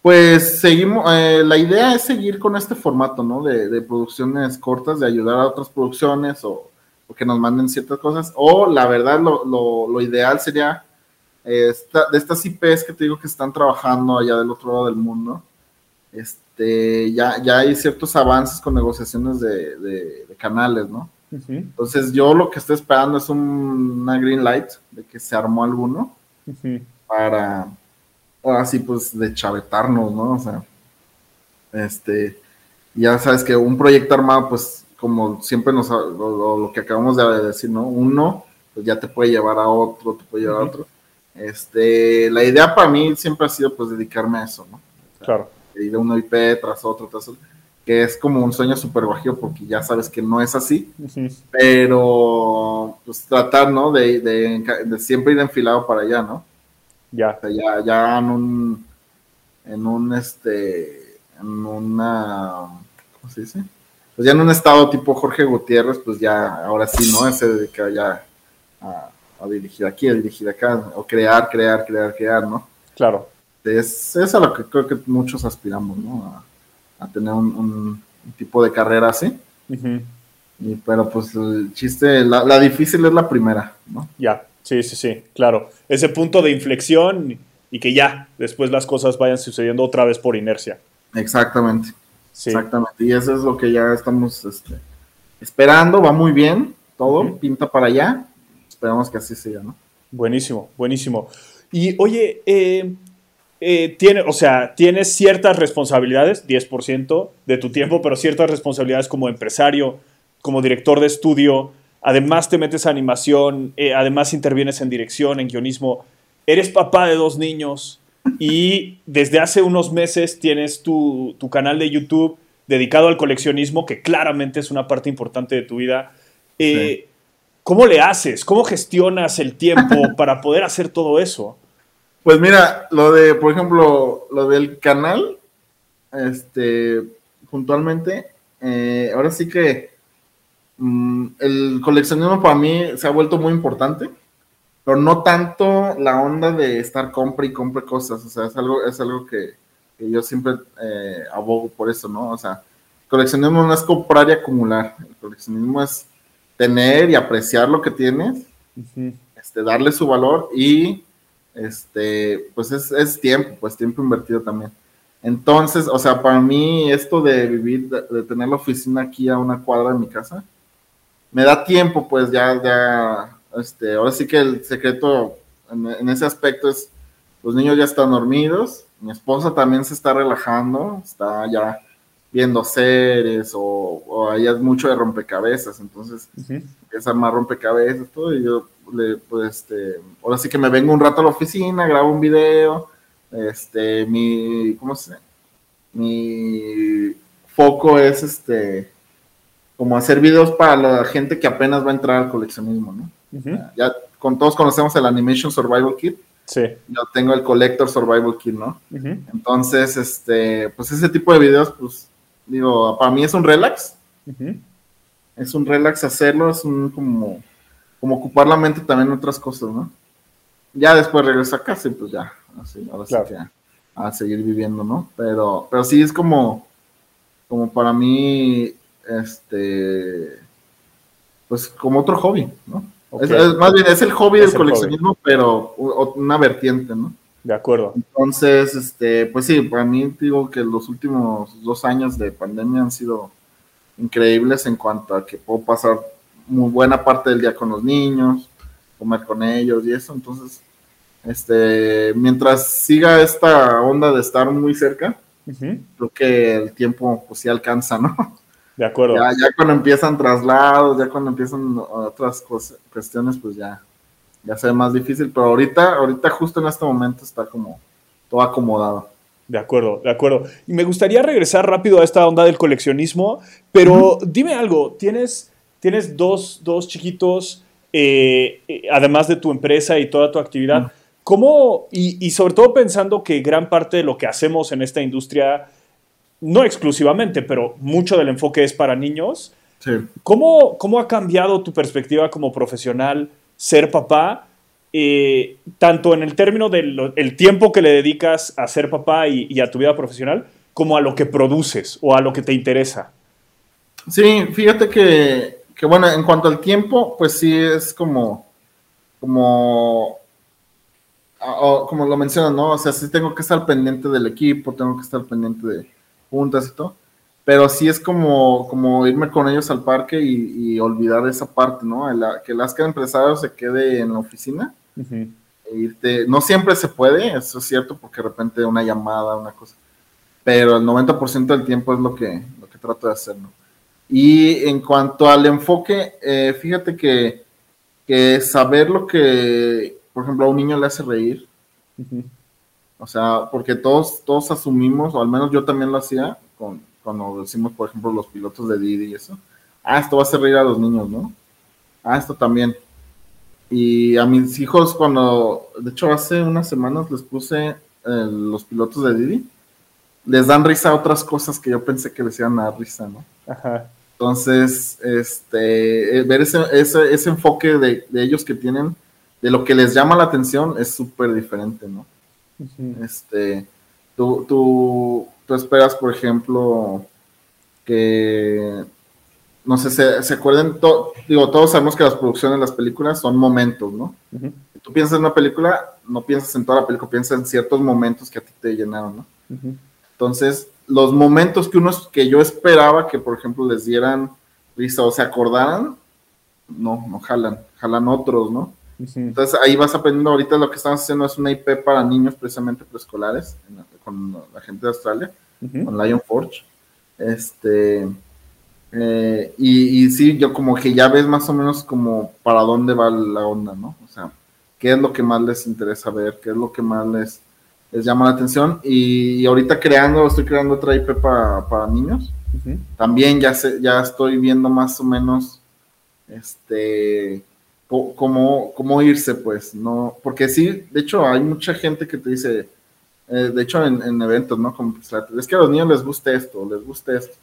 Pues seguimos, eh, la idea es seguir con este formato, ¿no? De, producciones cortas, de ayudar a otras producciones o, que nos manden ciertas cosas. O la verdad, lo, ideal sería de estas IPs que te digo que están trabajando allá del otro lado del mundo. Este, ya, ya hay ciertos avances con negociaciones de, canales, ¿no? Entonces yo lo que estoy esperando es una green light de que se armó alguno para ahora sí, pues de chavetarnos, ¿no? O sea, este, ya sabes que un proyecto armado, pues como siempre nos, lo, que acabamos de decir, ¿no? Uno, pues ya te puede llevar a otro, te puede llevar a otro. Este, la idea para mí siempre ha sido pues dedicarme a eso, ¿no? claro. Ir de uno IP tras otro, tras otro, que es como un sueño súper bajío porque ya sabes que no es así, pero pues tratar, ¿no? De, de siempre ir enfilado para allá, ¿no? Ya. ya, ya en un, en un, este, en una, ¿cómo se dice? Pues ya en un estado tipo Jorge Gutiérrez, pues ya, ahora sí, ¿no? Se dedica ya a, dirigir aquí, a dirigir acá, o crear, crear, crear, crear, ¿no? Claro. Es, es a lo que creo que muchos aspiramos, ¿no? A, tener un, tipo de carrera así. y, pero pues el chiste, la, la difícil es la primera, ¿no? Ya. Sí, sí, sí, claro. Ese punto de inflexión y que ya después las cosas vayan sucediendo otra vez por inercia. Exactamente. Exactamente. Y eso es lo que ya estamos este, esperando. Va muy bien todo, pinta para allá. Esperamos que así sea, ¿no? Buenísimo, buenísimo. Y oye, eh, eh, tiene, o sea, tienes ciertas responsabilidades, 10% de tu tiempo, pero ciertas responsabilidades como empresario, como director de estudio, además te metes a animación, eh, además intervienes en dirección, en guionismo, eres papá de dos niños y desde hace unos meses tienes tu, canal de YouTube dedicado al coleccionismo, que claramente es una parte importante de tu vida. Eh, ¿Cómo le haces? ¿Cómo gestionas el tiempo [LAUGHS] para poder hacer todo eso? Pues mira, lo de, por ejemplo, lo del canal, este, puntualmente, eh, ahora sí que el coleccionismo para mí se ha vuelto muy importante, pero no tanto la onda de estar compra y compre cosas, o sea, es algo, es algo que, yo siempre eh, abogo por eso, ¿no? O sea, el coleccionismo no es comprar y acumular, el coleccionismo es tener y apreciar lo que tienes, este, darle su valor y, este, pues es, es tiempo, pues tiempo invertido también. Entonces, o sea, para mí esto de vivir, de, tener la oficina aquí a una cuadra de mi casa, me da tiempo, pues ya, ya, este, ahora sí que el secreto en, ese aspecto es, los niños ya están dormidos, mi esposa también se está relajando, está ya viendo series o, o ahí es mucho de rompecabezas, entonces empieza más rompecabezas, todo, y yo le, pues, este, ahora sí que me vengo un rato a la oficina, grabo un video, este, mi, ¿cómo se? Mi foco es, este, como hacer videos para la gente que apenas va a entrar al coleccionismo, ¿no? Ya con todos conocemos el Animation Survival Kit. Sí. Yo tengo el Collector Survival Kit, ¿no? Entonces, este, pues ese tipo de videos, pues, digo, para mí es un relax. Es un relax hacerlo, es un como, como ocupar la mente también en otras cosas, ¿no? Ya después regreso a casa y pues ya, así, ahora sí que a seguir viviendo, ¿no? Pero, pero sí es como, como para mí este, pues como otro hobby, ¿no? Es, más bien es el hobby del coleccionismo, pero una vertiente, ¿no? De acuerdo. Entonces, este, pues sí, para mí digo que los últimos dos años de pandemia han sido increíbles en cuanto a que puedo pasar muy buena parte del día con los niños, comer con ellos y eso. Entonces, este, mientras siga esta onda de estar muy cerca, creo que el tiempo pues sí alcanza, ¿no? [LAUGHS] De acuerdo. Ya, cuando empiezan traslados, ya cuando empiezan otras cosas, cuestiones, pues ya, ya se ve más difícil. Pero ahorita, ahorita justo en este momento está como todo acomodado. De acuerdo, de acuerdo. Y me gustaría regresar rápido a esta onda del coleccionismo, pero dime algo, tienes, tienes dos, dos chiquitos, eh, eh, además de tu empresa y toda tu actividad. ¿Cómo, y, y sobre todo pensando que gran parte de lo que hacemos en esta industria no exclusivamente, pero mucho del enfoque es para niños. Sí. ¿Cómo, ¿Cómo ha cambiado tu perspectiva como profesional ser papá? Eh, tanto en el término del tiempo que le dedicas a ser papá y, a tu vida profesional, como a lo que produces o a lo que te interesa. Sí, fíjate que, que bueno, en cuanto al tiempo, pues sí es como, como, como lo mencionas, ¿no? O sea, sí tengo que estar pendiente del equipo, tengo que estar pendiente de juntas y todo, pero sí es como, como irme con ellos al parque y, olvidar esa parte, ¿no? que el Asca empresario se quede en la oficina no siempre se puede, eso es cierto, porque de repente una llamada, una cosa. Pero el 90% del tiempo es lo que, lo que trato de hacer, ¿no? Y en cuanto al enfoque, eh, fíjate que, que, saber lo que, por ejemplo, a un niño le hace reír. O sea, porque todos, todos asumimos, o al menos yo también lo hacía, con, cuando decimos, por ejemplo, los pilotos de Didi y eso. Ah, esto va a hacer reír a los niños, ¿no? Ah, esto también. Y a mis hijos, cuando, de hecho, hace unas semanas les puse eh, los pilotos de Didi, les dan risa a otras cosas que yo pensé que les iban a dar risa, ¿no? Ajá. Entonces, este, eh, ver ese, ese, ese enfoque de, de, ellos que tienen, de lo que les llama la atención, es súper diferente, ¿no? Este, tú, tú, tú esperas, por ejemplo, que no sé, se, se acuerden, digo, todos sabemos que las producciones las películas son momentos, ¿no? Tú piensas en una película, no piensas en toda la película, piensas en ciertos momentos que a ti te llenaron, ¿no? Entonces, los momentos que unos, que yo esperaba que, por ejemplo, les dieran risa o se acordaran, no, no jalan, jalan otros, ¿no? Entonces ahí vas aprendiendo, ahorita lo que estamos haciendo es una IP para niños precisamente preescolares, con la gente de Australia, con Lion Forge. Este, eh, y, sí, yo como que ya ves más o menos como para dónde va la onda, ¿no? O sea, qué es lo que más les interesa ver, qué es lo que más les, les llama la atención. Y, ahorita creando, estoy creando otra IP para, niños. También ya, sé, ya estoy viendo más o menos este cómo, cómo irse, pues, ¿no? Porque sí, de hecho, hay mucha gente que te dice, eh, de hecho, en, en, eventos, ¿no? Como, es que a los niños les gusta esto, les gusta esto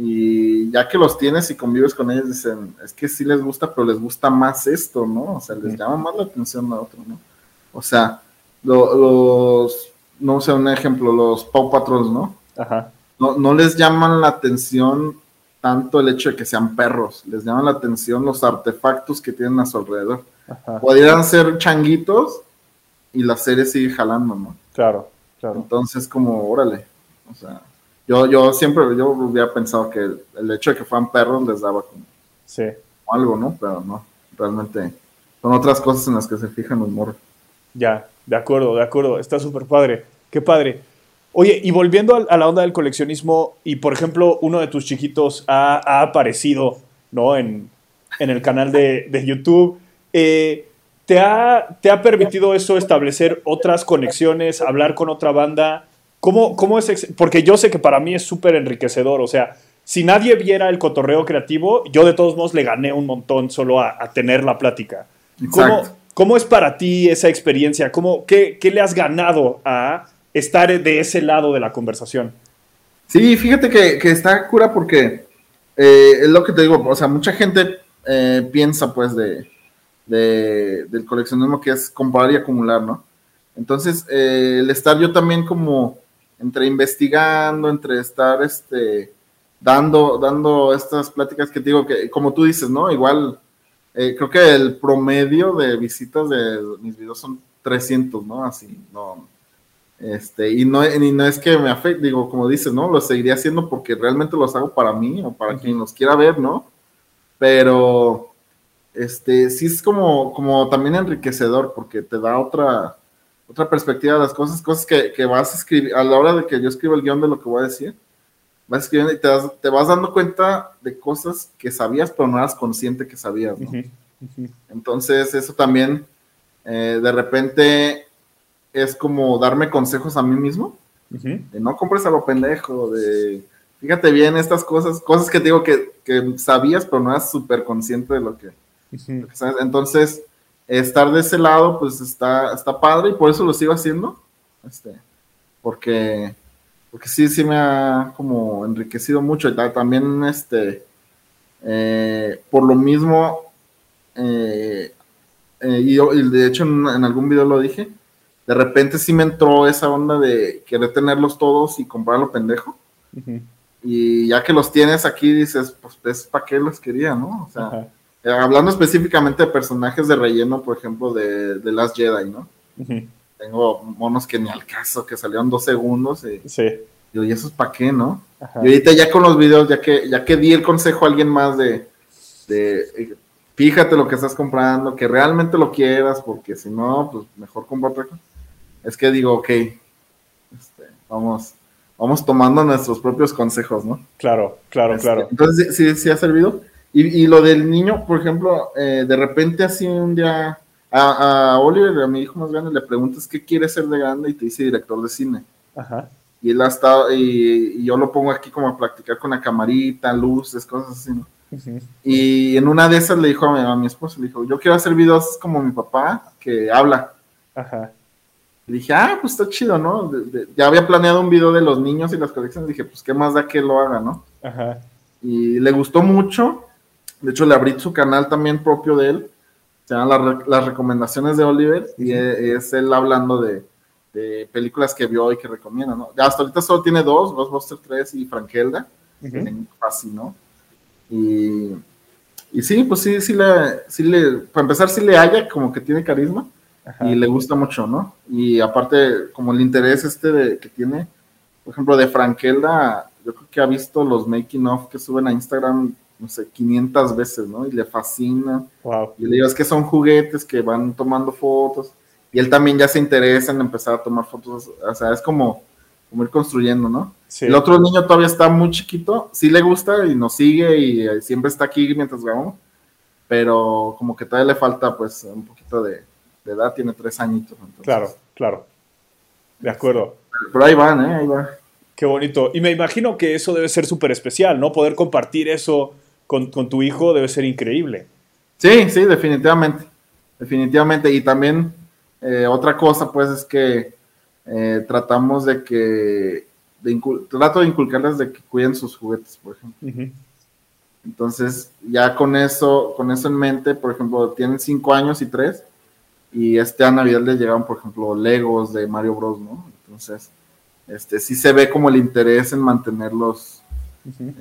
y ya que los tienes y convives con ellos, dicen, es que sí les gusta, pero les gusta más esto, ¿no? O sea, les llama más la atención a otro, ¿no? O sea, los, no sé, un ejemplo, los Paw Patrols, ¿no? Ajá. No, no les llaman la atención tanto el hecho de que sean perros, les llaman la atención los artefactos que tienen a su alrededor. Ajá. Podrían ser changuitos y la serie sigue jalando, ¿no? Claro, claro. Entonces, como, órale, o sea, yo, yo siempre, yo hubiera pensado que el hecho de que fueran perros les daba como, sí. algo, ¿no? Pero no, realmente son otras cosas en las que se fijan los morros. Ya, de acuerdo, de acuerdo, está súper padre, qué padre. Oye, y volviendo a, la onda del coleccionismo, y por ejemplo, uno de tus chiquitos ha, aparecido, ¿no? En, en, el canal de, de YouTube. Eh, ¿te, ha, ¿Te ha permitido eso establecer otras conexiones, hablar con otra banda? ¿Cómo, cómo es? Porque yo sé que para mí es súper enriquecedor. O sea, si nadie viera el cotorreo creativo, yo de todos modos le gané un montón solo a, tener la plática. ¿Cómo, ¿Cómo, es para ti esa experiencia? ¿Cómo, qué, qué, le has ganado a estar de ese lado de la conversación? Sí, fíjate que, que está cura porque eh, es lo que te digo, o sea, mucha gente eh, piensa pues de, de, del coleccionismo que es comprar y acumular, ¿no? Entonces, eh, el estar yo también como entre investigando, entre estar este, dando, dando estas pláticas que te digo que, como tú dices, ¿no? Igual, creo que el promedio de visitas de mis videos son 300, ¿no? Así, no. Este, y no, y no es que me afecte, digo, como dices, ¿no? Lo seguiría haciendo porque realmente los hago para mí o para quien los quiera ver, ¿no? Pero, este, sí es como, como también enriquecedor porque te da otra, otra perspectiva de las cosas, cosas que, que, vas a escribir, a la hora de que yo escribo el guion de lo que voy a decir, vas escribiendo y te, te vas dando cuenta de cosas que sabías, pero no eras consciente que sabías, Entonces, eso también, eh, de repente, es como darme consejos a mí mismo, de no compres a lo pendejo, de fíjate bien estas cosas, cosas que digo que, que sabías, pero no eras súper consciente de lo que, lo que sabes. Entonces, estar de ese lado, pues está, está padre y por eso lo sigo haciendo. Este, porque, porque sí, sí me ha como enriquecido mucho. Y también, este, Eh, por lo mismo, eh, eh, y, de hecho en, algún video lo dije, de repente sí me entró esa onda de querer tenerlos todos y comprarlo pendejo. Y ya que los tienes aquí, dices, pues, ¿para qué los quería, no? O sea, hablando específicamente de personajes de relleno, por ejemplo, de, de Last Jedi, ¿no? Tengo monos que ni al caso, que salieron dos segundos. Y, sí. ¿y eso es para qué, no? Y ahorita ya con los videos, ya que, ya que di el consejo a alguien más de, de fíjate lo que estás comprando, que realmente lo quieras, porque si no, pues mejor compra otra cosa. Es que digo, ok, este, vamos, vamos tomando nuestros propios consejos, ¿no? Claro, claro, este, claro. Entonces, sí, sí ha servido. Y, y, lo del niño, por ejemplo, eh, de repente así un día a, Oliver, a mi hijo más grande, le preguntas qué quiere ser de grande y te dice director de cine. Ajá. Y él ha estado, y, yo lo pongo aquí como a practicar con la camarita, luces, cosas así, ¿no? Y en una de esas le dijo a mi, a mi esposo, le dijo, yo quiero hacer videos como mi papá, que habla. Ajá. Y dije, ah, pues está chido, ¿no? ya había planeado un video de los niños y las colecciones, dije, pues qué más da que lo haga, ¿no? Ajá. Y le gustó mucho, de hecho le abrí su canal también propio de él, se llama Las Recomendaciones de Oliver y e, es, él hablando de, películas que vio y que recomienda, ¿no? Hasta ahorita solo tiene dos, Ghostbusters 3 y Frankelda, ¿no? Y, y, sí, pues sí, sí le, sí le, para empezar sí le haya como que tiene carisma y le gusta mucho, ¿no? Y aparte, como el interés este de, que tiene, por ejemplo, de Frankelda, yo creo que ha visto los making of que suben a Instagram no sé, 500 veces, ¿no? Y le fascina. Y le digo, es que son juguetes que van tomando fotos. Y él también ya se interesa en empezar a tomar fotos. O sea, es como, como ir construyendo, ¿no? El otro niño todavía está muy chiquito, sí le gusta y nos sigue y eh, siempre está aquí mientras grabamos. Pero como que todavía le falta, pues, un poquito de, edad, tiene tres añitos. Claro, claro. De acuerdo. Pero ahí van, ¿eh? Ahí va. Qué bonito. Y me imagino que eso debe ser súper especial, ¿no? Poder compartir eso con, tu hijo debe ser increíble. Sí, sí, definitivamente. Definitivamente. Y también eh, otra cosa, pues, es que eh, tratamos de que, trato de inculcarles de que cuiden sus juguetes, por ejemplo. Entonces, ya con eso, con eso en mente, por ejemplo, tienen cinco años y tres, y este a Navidad les llegaron, por ejemplo, Legos de Mario Bros, ¿no? Entonces, este, sí se ve como el interés en mantenerlos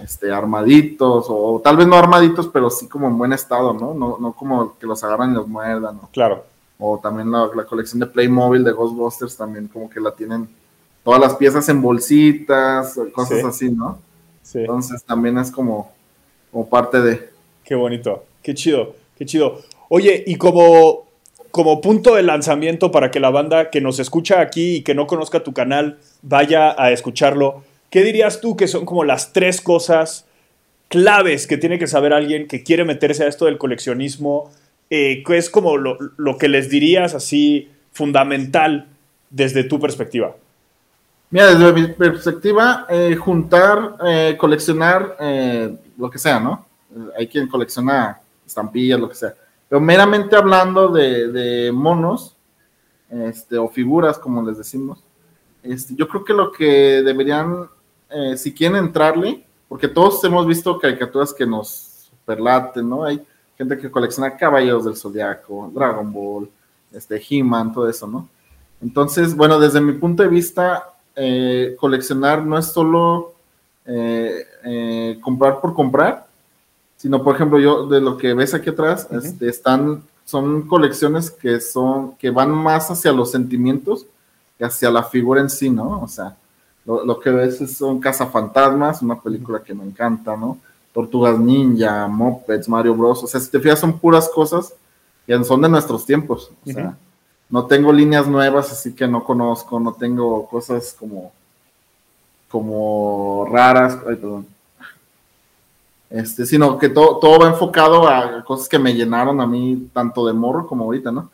este, armaditos, o tal vez no armaditos, pero sí como en buen estado, ¿no? No, no como que los agarran y los muerdan, ¿no? Claro. O también la, colección de Playmobil de Ghostbusters también como que la tienen todas las piezas en bolsitas, cosas así, ¿no? Sí. Entonces también es como, como parte de... Qué bonito, qué chido, qué chido. Oye, y como, como punto de lanzamiento para que la banda que nos escucha aquí y que no conozca tu canal vaya a escucharlo, ¿Qué dirías tú que son como las tres cosas claves que tiene que saber alguien que quiere meterse a esto del coleccionismo? Eh, ¿Qué es como lo, que les dirías así fundamental desde tu perspectiva? Mira, desde mi perspectiva, eh, juntar, eh, coleccionar lo que sea, ¿no? Hay quien colecciona estampillas, lo que sea. Pero meramente hablando de, monos, este, o figuras, como les decimos, este, yo creo que lo que deberían eh, si quieren entrarle, porque todos hemos visto caricaturas que nos superlaten, ¿no? Hay gente que colecciona Caballeros del Zodiaco, Dragon Ball, este, He-Man, todo eso, ¿no? Entonces, bueno, desde mi punto de vista, eh, coleccionar no es solo eh, comprar por comprar, sino, por ejemplo, yo de lo que ves aquí atrás, este, están, son colecciones que son, que van más hacia los sentimientos que hacia la figura en sí, ¿no? O sea, lo, que ves son Cazafantasmas, una película que me encanta, ¿no? Tortugas Ninja, Mopeds, Mario Bros. O sea, si te fijas, son puras cosas que son de nuestros tiempos. O sea, no tengo líneas nuevas, así que no conozco, no tengo cosas como, como raras, ay, perdón. Este, sino que todo, todo va enfocado a cosas que me llenaron a mí, tanto de morro como ahorita, ¿no?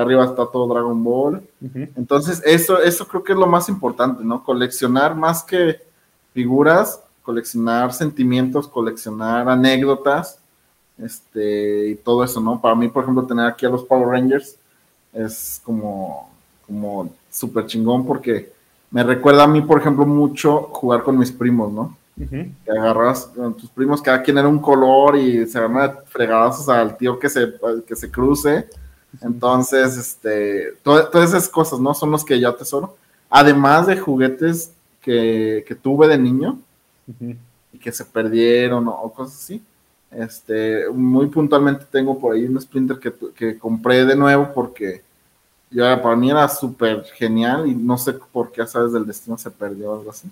arriba está todo Dragon Ball. Entonces, eso, eso creo que es lo más importante, ¿no? Coleccionar más que figuras, coleccionar sentimientos, coleccionar anécdotas, este, y todo eso, ¿no? Para mí, por ejemplo, tener aquí a los Power Rangers es como, como súper chingón porque me recuerda a mí, por ejemplo, mucho jugar con mis primos, ¿no? Que agarras con tus primos, cada quien era un color y se agarran fregadazos al tío que se, que se cruce. Entonces, este, todas esas cosas, ¿no? Son los que yo atesoro. Además de juguetes que, tuve de niño y que se perdieron o, cosas así. Este, muy puntualmente tengo por ahí un Splinter que, que compré de nuevo porque ya para mí era súper genial y no sé por qué sabes del destino se perdió o algo así.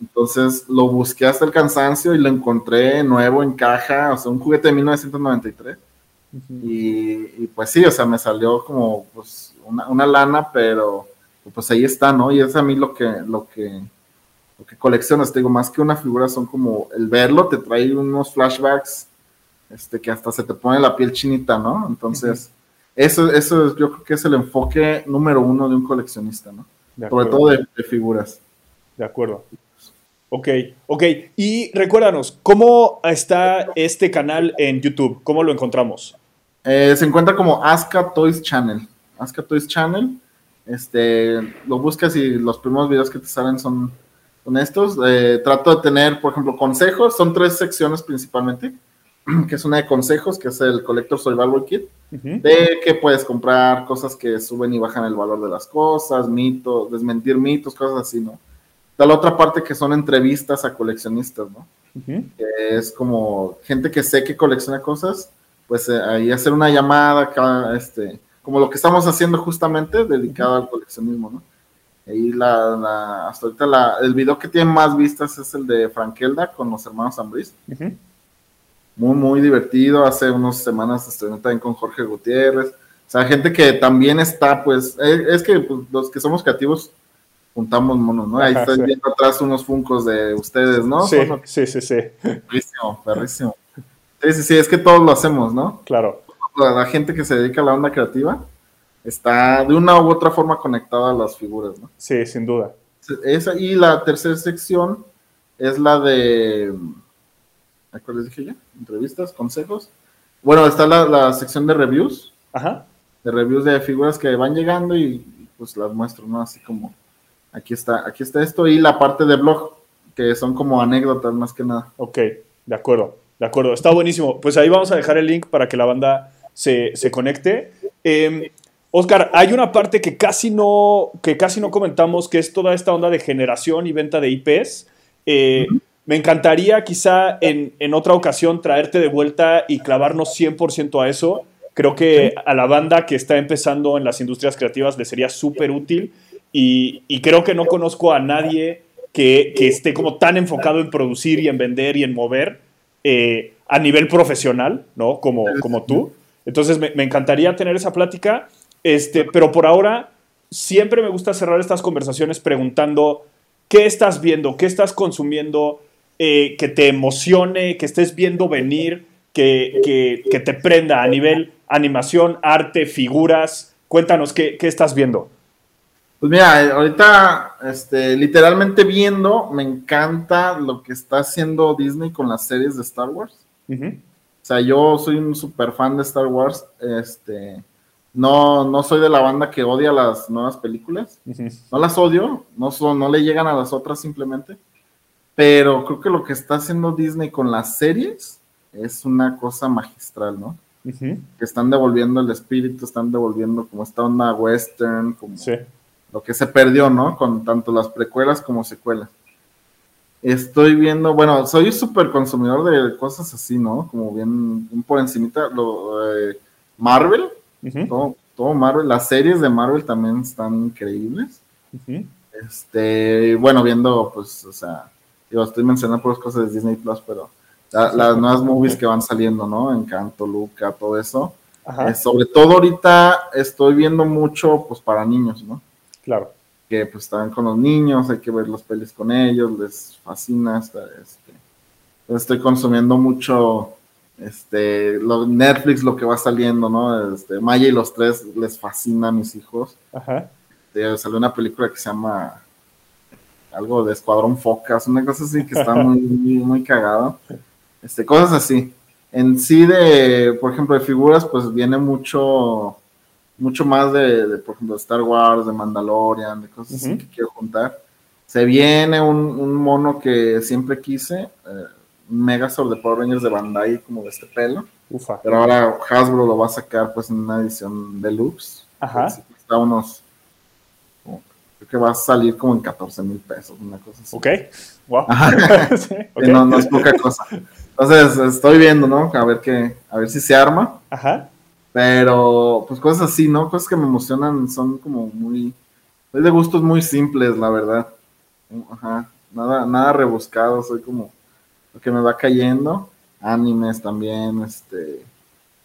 Entonces lo busqué hasta el cansancio y lo encontré nuevo en caja, o sea, un juguete de 1993. y, pues sí, o sea, me salió como pues una, una, lana, pero pues ahí está, ¿no? Y es a mí lo que, lo que, lo que coleccionas, te digo, más que una figura son como el verlo, te trae unos flashbacks, este, que hasta se te pone la piel chinita, ¿no? Entonces... Eso, eso yo creo que es el enfoque número uno de un coleccionista, ¿no? Sobre todo de, figuras. De acuerdo. Ok, ok. Y recuérdanos, ¿cómo está este canal en YouTube? ¿Cómo lo encontramos? Eh, se encuentra como Aska Toys Channel. Aska Toys Channel. Este, lo buscas y los primeros videos que te salen son, son estos. Eh, trato de tener, por ejemplo, consejos. Son tres secciones principalmente. [CLEARS THROAT] que es una de consejos, que es el Collector Survival Kit, de que puedes comprar cosas que suben y bajan el valor de las cosas, mitos, desmentir mitos, cosas así, ¿no? Da la otra parte que son entrevistas a coleccionistas, ¿no? Que es como gente que sé que colecciona cosas, pues eh, ahí hacer una llamada, este, como lo que estamos haciendo justamente, dedicado al coleccionismo, ¿no? Ahí la, hasta ahorita el video que tiene más vistas es el de Frankelda con los hermanos Ambris muy, muy divertido. Hace unas semanas estuve también con Jorge Gutiérrez. O sea, gente que también está, pues, eh, es que pues, los que somos creativos juntamos monos, ¿no? Ahí están viendo atrás unos funcos de ustedes, ¿no? Sí, sí, sí, sí. Perrísimo, perrísimo. Sí, sí, sí, es que todos lo hacemos, ¿no? Claro. La, gente que se dedica a la onda creativa está de una u otra forma conectada a las figuras, ¿no? Sí, sin duda. Esa, y la tercera sección es la de ¿A les dije ya? Entrevistas, consejos. Bueno, está la, sección de reviews. Ajá. De reviews de figuras que van llegando y pues las muestro, ¿no? Así como, aquí está, aquí está esto. Y la parte de blog, que son como anécdotas más que nada. Ok, de acuerdo, de acuerdo. Está buenísimo. Pues ahí vamos a dejar el link para que la banda se, conecte. Eh, Oscar, hay una parte que casi no, que casi no comentamos, que es toda esta onda de generación y venta de IPs. Eh, me encantaría quizá en, otra ocasión traerte de vuelta y clavarnos 100% a eso. Creo que a la banda que está empezando en las industrias creativas le sería súper útil y, creo que no conozco a nadie que, esté como tan enfocado en producir y en vender y en mover eh, a nivel profesional, ¿no? Como, como tú. Entonces me, encantaría tener esa plática, este, pero por ahora siempre me gusta cerrar estas conversaciones preguntando qué estás viendo, qué estás consumiendo eh, que te emocione, que estés viendo venir, que, te prenda a nivel animación, arte, figuras? Cuéntanos, ¿qué, estás viendo? Pues mira, ahorita, este, literalmente viendo, me encanta lo que está haciendo Disney con las series de Star Wars. O sea, yo soy un super fan de Star Wars. Este, no, no soy de la banda que odia las nuevas películas. No las odio, no, son, no le llegan a las otras simplemente. Pero creo que lo que está haciendo Disney con las series es una cosa magistral, ¿no? Que están devolviendo el espíritu, están devolviendo como esta onda western, como lo que se perdió, ¿no? Con tanto las precuelas como secuelas. Estoy viendo, bueno, soy súper consumidor de cosas así, ¿no? Como bien, por encimita, lo, eh, Marvel, todo, todo, Marvel, las series de Marvel también están increíbles. Este, bueno, viendo, pues, o sea, Digo, estoy mencionando por cosas de Disney Plus, pero las nuevas movies que van saliendo, ¿no? Encanto, Luca, todo eso. Eh, sobre todo ahorita estoy viendo mucho, pues, para niños, ¿no? Claro. Que pues están con los niños, hay que ver los pelis con ellos, les fascina. Este, estoy consumiendo mucho este, lo, Netflix, lo que va saliendo, ¿no? Este, Maya y los tres les fascina a mis hijos. Ajá. Eh, salió una película que se llama algo de Escuadrón Focas, una cosa así que está muy, muy, cagado. Este, cosas así. En sí de, por ejemplo, de figuras, pues viene mucho, mucho más de, por ejemplo, Star Wars, de Mandalorian, de cosas así que quiero juntar. Se viene un, mono que siempre quise, eh, un Megazord de Power Rangers de Bandai, como de este pelo. Ufa. Pero ahora Hasbro lo va a sacar pues en una edición deluxe. Ajá. Está unos que va a salir como en 14 mil pesos, una cosa así. Ok, wow. [LAUGHS] No, no, es poca cosa. Entonces, estoy viendo, ¿no? A ver qué, a ver si se arma. Ajá. Pero, pues cosas así, ¿no? Cosas que me emocionan son como muy, soy de gustos muy simples, la verdad. Ajá. Nada, nada rebuscado, soy como lo que me va cayendo. Animes también, este.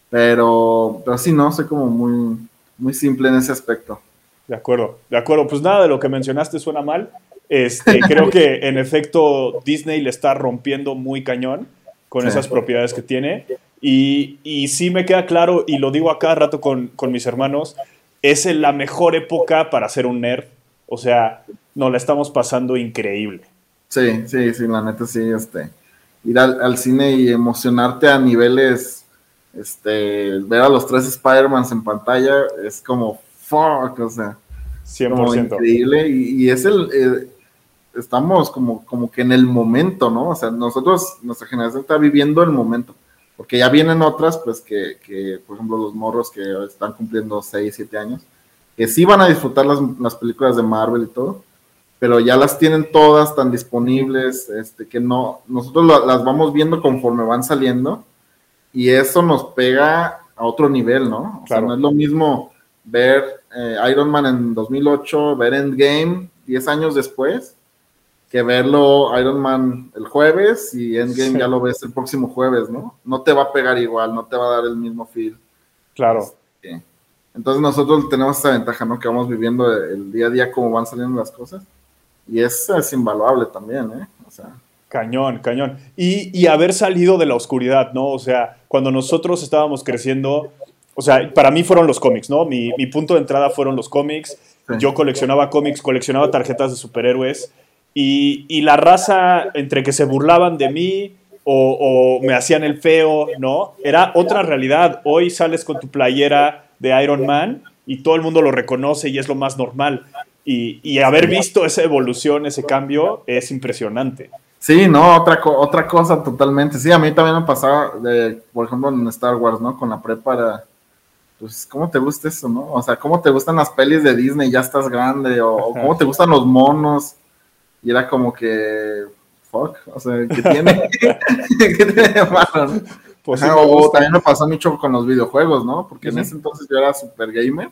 Pero, pero sí, no, soy como muy, muy simple en ese aspecto. De acuerdo, de acuerdo. Pues nada de lo que mencionaste suena mal. Este, [LAUGHS] creo que en efecto Disney le está rompiendo muy cañón con esas propiedades que tiene. Y, y, sí me queda claro, y lo digo a cada rato con, con mis hermanos, es la mejor época para ser un nerd. O sea, nos la estamos pasando increíble. Sí, sí, sí, la neta sí, este, ir al, al cine y emocionarte a niveles, este, ver a los tres Spider-Mans en pantalla es como fuck, o sea, 100%. increíble. Y, es el, eh, estamos como, como que en el momento, ¿no? O sea, nosotros, nuestra generación está viviendo el momento. Porque ya vienen otras, pues que, que por ejemplo, los morros que están cumpliendo 6, 7 años, que sí van a disfrutar las, las películas de Marvel y todo, pero ya las tienen todas tan disponibles, este, que no, nosotros las vamos viendo conforme van saliendo, y eso nos pega a otro nivel, ¿no? O sea, no es lo mismo ver eh, Iron Man en 2008, ver Endgame 10 años después, que verlo Iron Man el jueves y Endgame ya lo ves el próximo jueves, ¿no? No te va a pegar igual, no te va a dar el mismo feel. Claro. Este, entonces nosotros tenemos esa ventaja, ¿no? Que vamos viviendo el día a día cómo van saliendo las cosas. Y eso es invaluable también, ¿eh? O sea. Cañón, cañón. Y, y haber salido de la oscuridad, ¿no? O sea, cuando nosotros estábamos creciendo, o sea, para mí fueron los cómics, ¿no? Mi, punto de entrada fueron los cómics. Yo coleccionaba cómics, coleccionaba tarjetas de superhéroes. Y, la raza, entre que se burlaban de mí o, me hacían el feo, ¿no? Era otra realidad. Hoy sales con tu playera de Iron Man y todo el mundo lo reconoce y es lo más normal. Y, haber visto esa evolución, ese cambio, es impresionante. Sí, no, otra, otra cosa totalmente. Sí, a mí también me pasaba, de, por ejemplo, en Star Wars, ¿no? Con la prepa pues, ¿cómo te gusta eso, no? O sea, ¿cómo te gustan las pelis de Disney? Ya estás grande, o, ¿cómo te gustan los monos? Y era como que, fuck, o sea, ¿qué tiene? [LAUGHS] ¿Qué tiene de malo? Pues o también me pasó mucho con los videojuegos, ¿no? Porque en ese entonces yo era super gamer.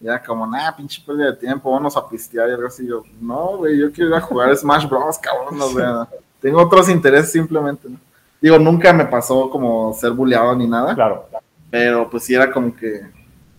Y era como, nah, pinche pérdida de tiempo, vamos a pistear y algo así. Yo, no, güey, yo quiero ir a jugar Smash Bros, cabrón, o sea, tengo otros intereses simplemente, ¿no? Digo, nunca me pasó como ser bulleado ni nada. Claro. Pero pues sí era como que,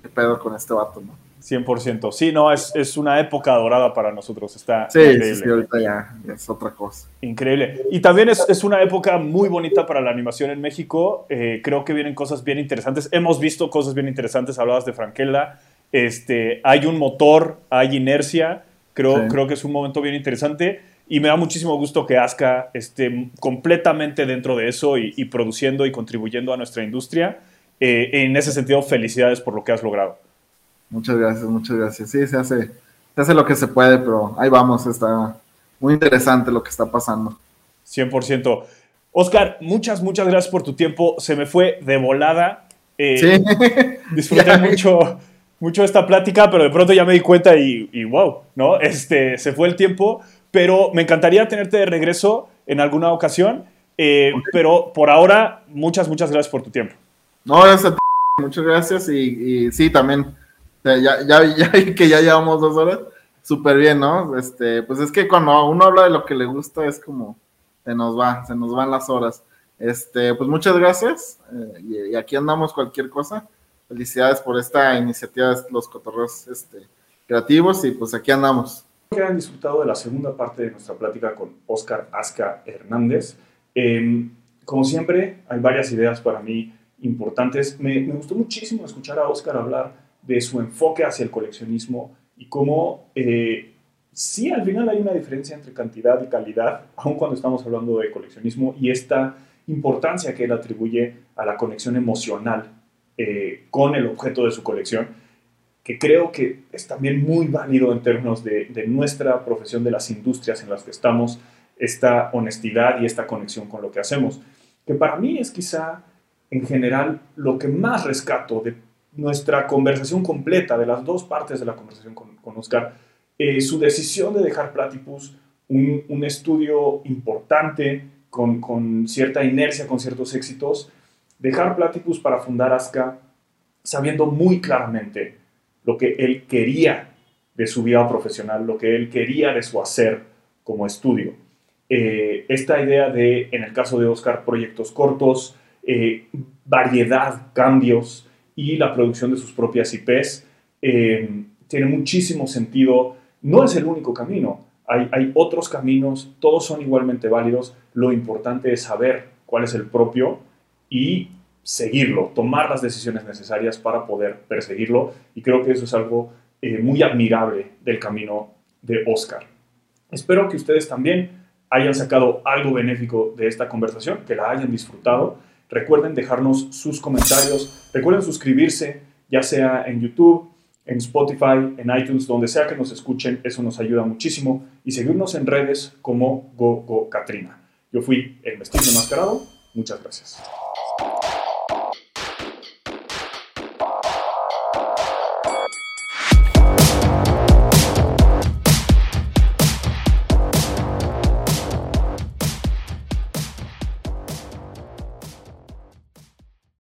¿qué pedo con este vato, no? 100%. Sí, no, es, es, una época dorada para nosotros. Está sí, increíble. sí, ahorita ya, es otra cosa. Increíble. Y también es, es, una época muy bonita para la animación en México. Eh, creo que vienen cosas bien interesantes. Hemos visto cosas bien interesantes. Hablabas de Franquela. Este, hay un motor, hay inercia. Creo, creo que es un momento bien interesante. Y me da muchísimo gusto que Aska esté completamente dentro de eso y, y produciendo y contribuyendo a nuestra industria. Eh, en ese sentido, felicidades por lo que has logrado. Muchas gracias, muchas gracias. Sí, se hace, se hace lo que se puede, pero ahí vamos, está muy interesante lo que está pasando. 100%. Oscar, muchas, muchas gracias por tu tiempo. Se me fue de volada. Eh, sí. [LAUGHS] Disfruté [LAUGHS] mucho, mucho esta plática, pero de pronto ya me di cuenta y, wow, ¿no? Este, se fue el tiempo, pero me encantaría tenerte de regreso en alguna ocasión. Eh, pero por ahora, muchas, muchas gracias por tu tiempo. No, muchas gracias y, sí, también, ya, ya, [LAUGHS] ya que ya llevamos dos horas, súper bien, ¿no? Este, pues es que cuando uno habla de lo que le gusta es como, se nos va, se nos van las horas. Este, pues muchas gracias eh, y, aquí andamos cualquier cosa. Felicidades por esta iniciativa de los cotorreos este, creativos y pues aquí andamos. Que han disfrutado de la segunda parte de nuestra plática con Oscar Asca Hernández. Em, como siempre, hay varias ideas para mí importantes. Me, me, gustó muchísimo escuchar a Oscar hablar de su enfoque hacia el coleccionismo y cómo eh, sí al final hay una diferencia entre cantidad y calidad, aun cuando estamos hablando de coleccionismo y esta importancia que él atribuye a la conexión emocional eh, con el objeto de su colección, que creo que es también muy válido en términos de, de nuestra profesión, de las industrias en las que estamos, esta honestidad y esta conexión con lo que hacemos, que para mí es quizá en general lo que más rescato de nuestra conversación completa, de las dos partes de la conversación con, Oscar, eh, su decisión de dejar Platypus, un, estudio importante, con, cierta inercia, con ciertos éxitos, dejar Platypus para fundar ASCA, sabiendo muy claramente lo que él quería de su vida profesional, lo que él quería de su hacer como estudio. Eh, esta idea de, en el caso de Oscar, proyectos cortos, eh, variedad, cambios y la producción de sus propias IPs, eh, tiene muchísimo sentido. No es el único camino, hay, hay otros caminos, todos son igualmente válidos. Lo importante es saber cuál es el propio y seguirlo, tomar las decisiones necesarias para poder perseguirlo. Y creo que eso es algo muy admirable del camino de Oscar. Espero que ustedes también hayan sacado algo benéfico de esta conversación, que la hayan disfrutado. Recuerden dejarnos sus comentarios, recuerden suscribirse, ya sea en YouTube, en Spotify, en iTunes, donde sea que nos escuchen, eso nos ayuda muchísimo. Y seguirnos en redes como GoGoCatrina. Yo fui el Mestizo Enmascarado, muchas gracias.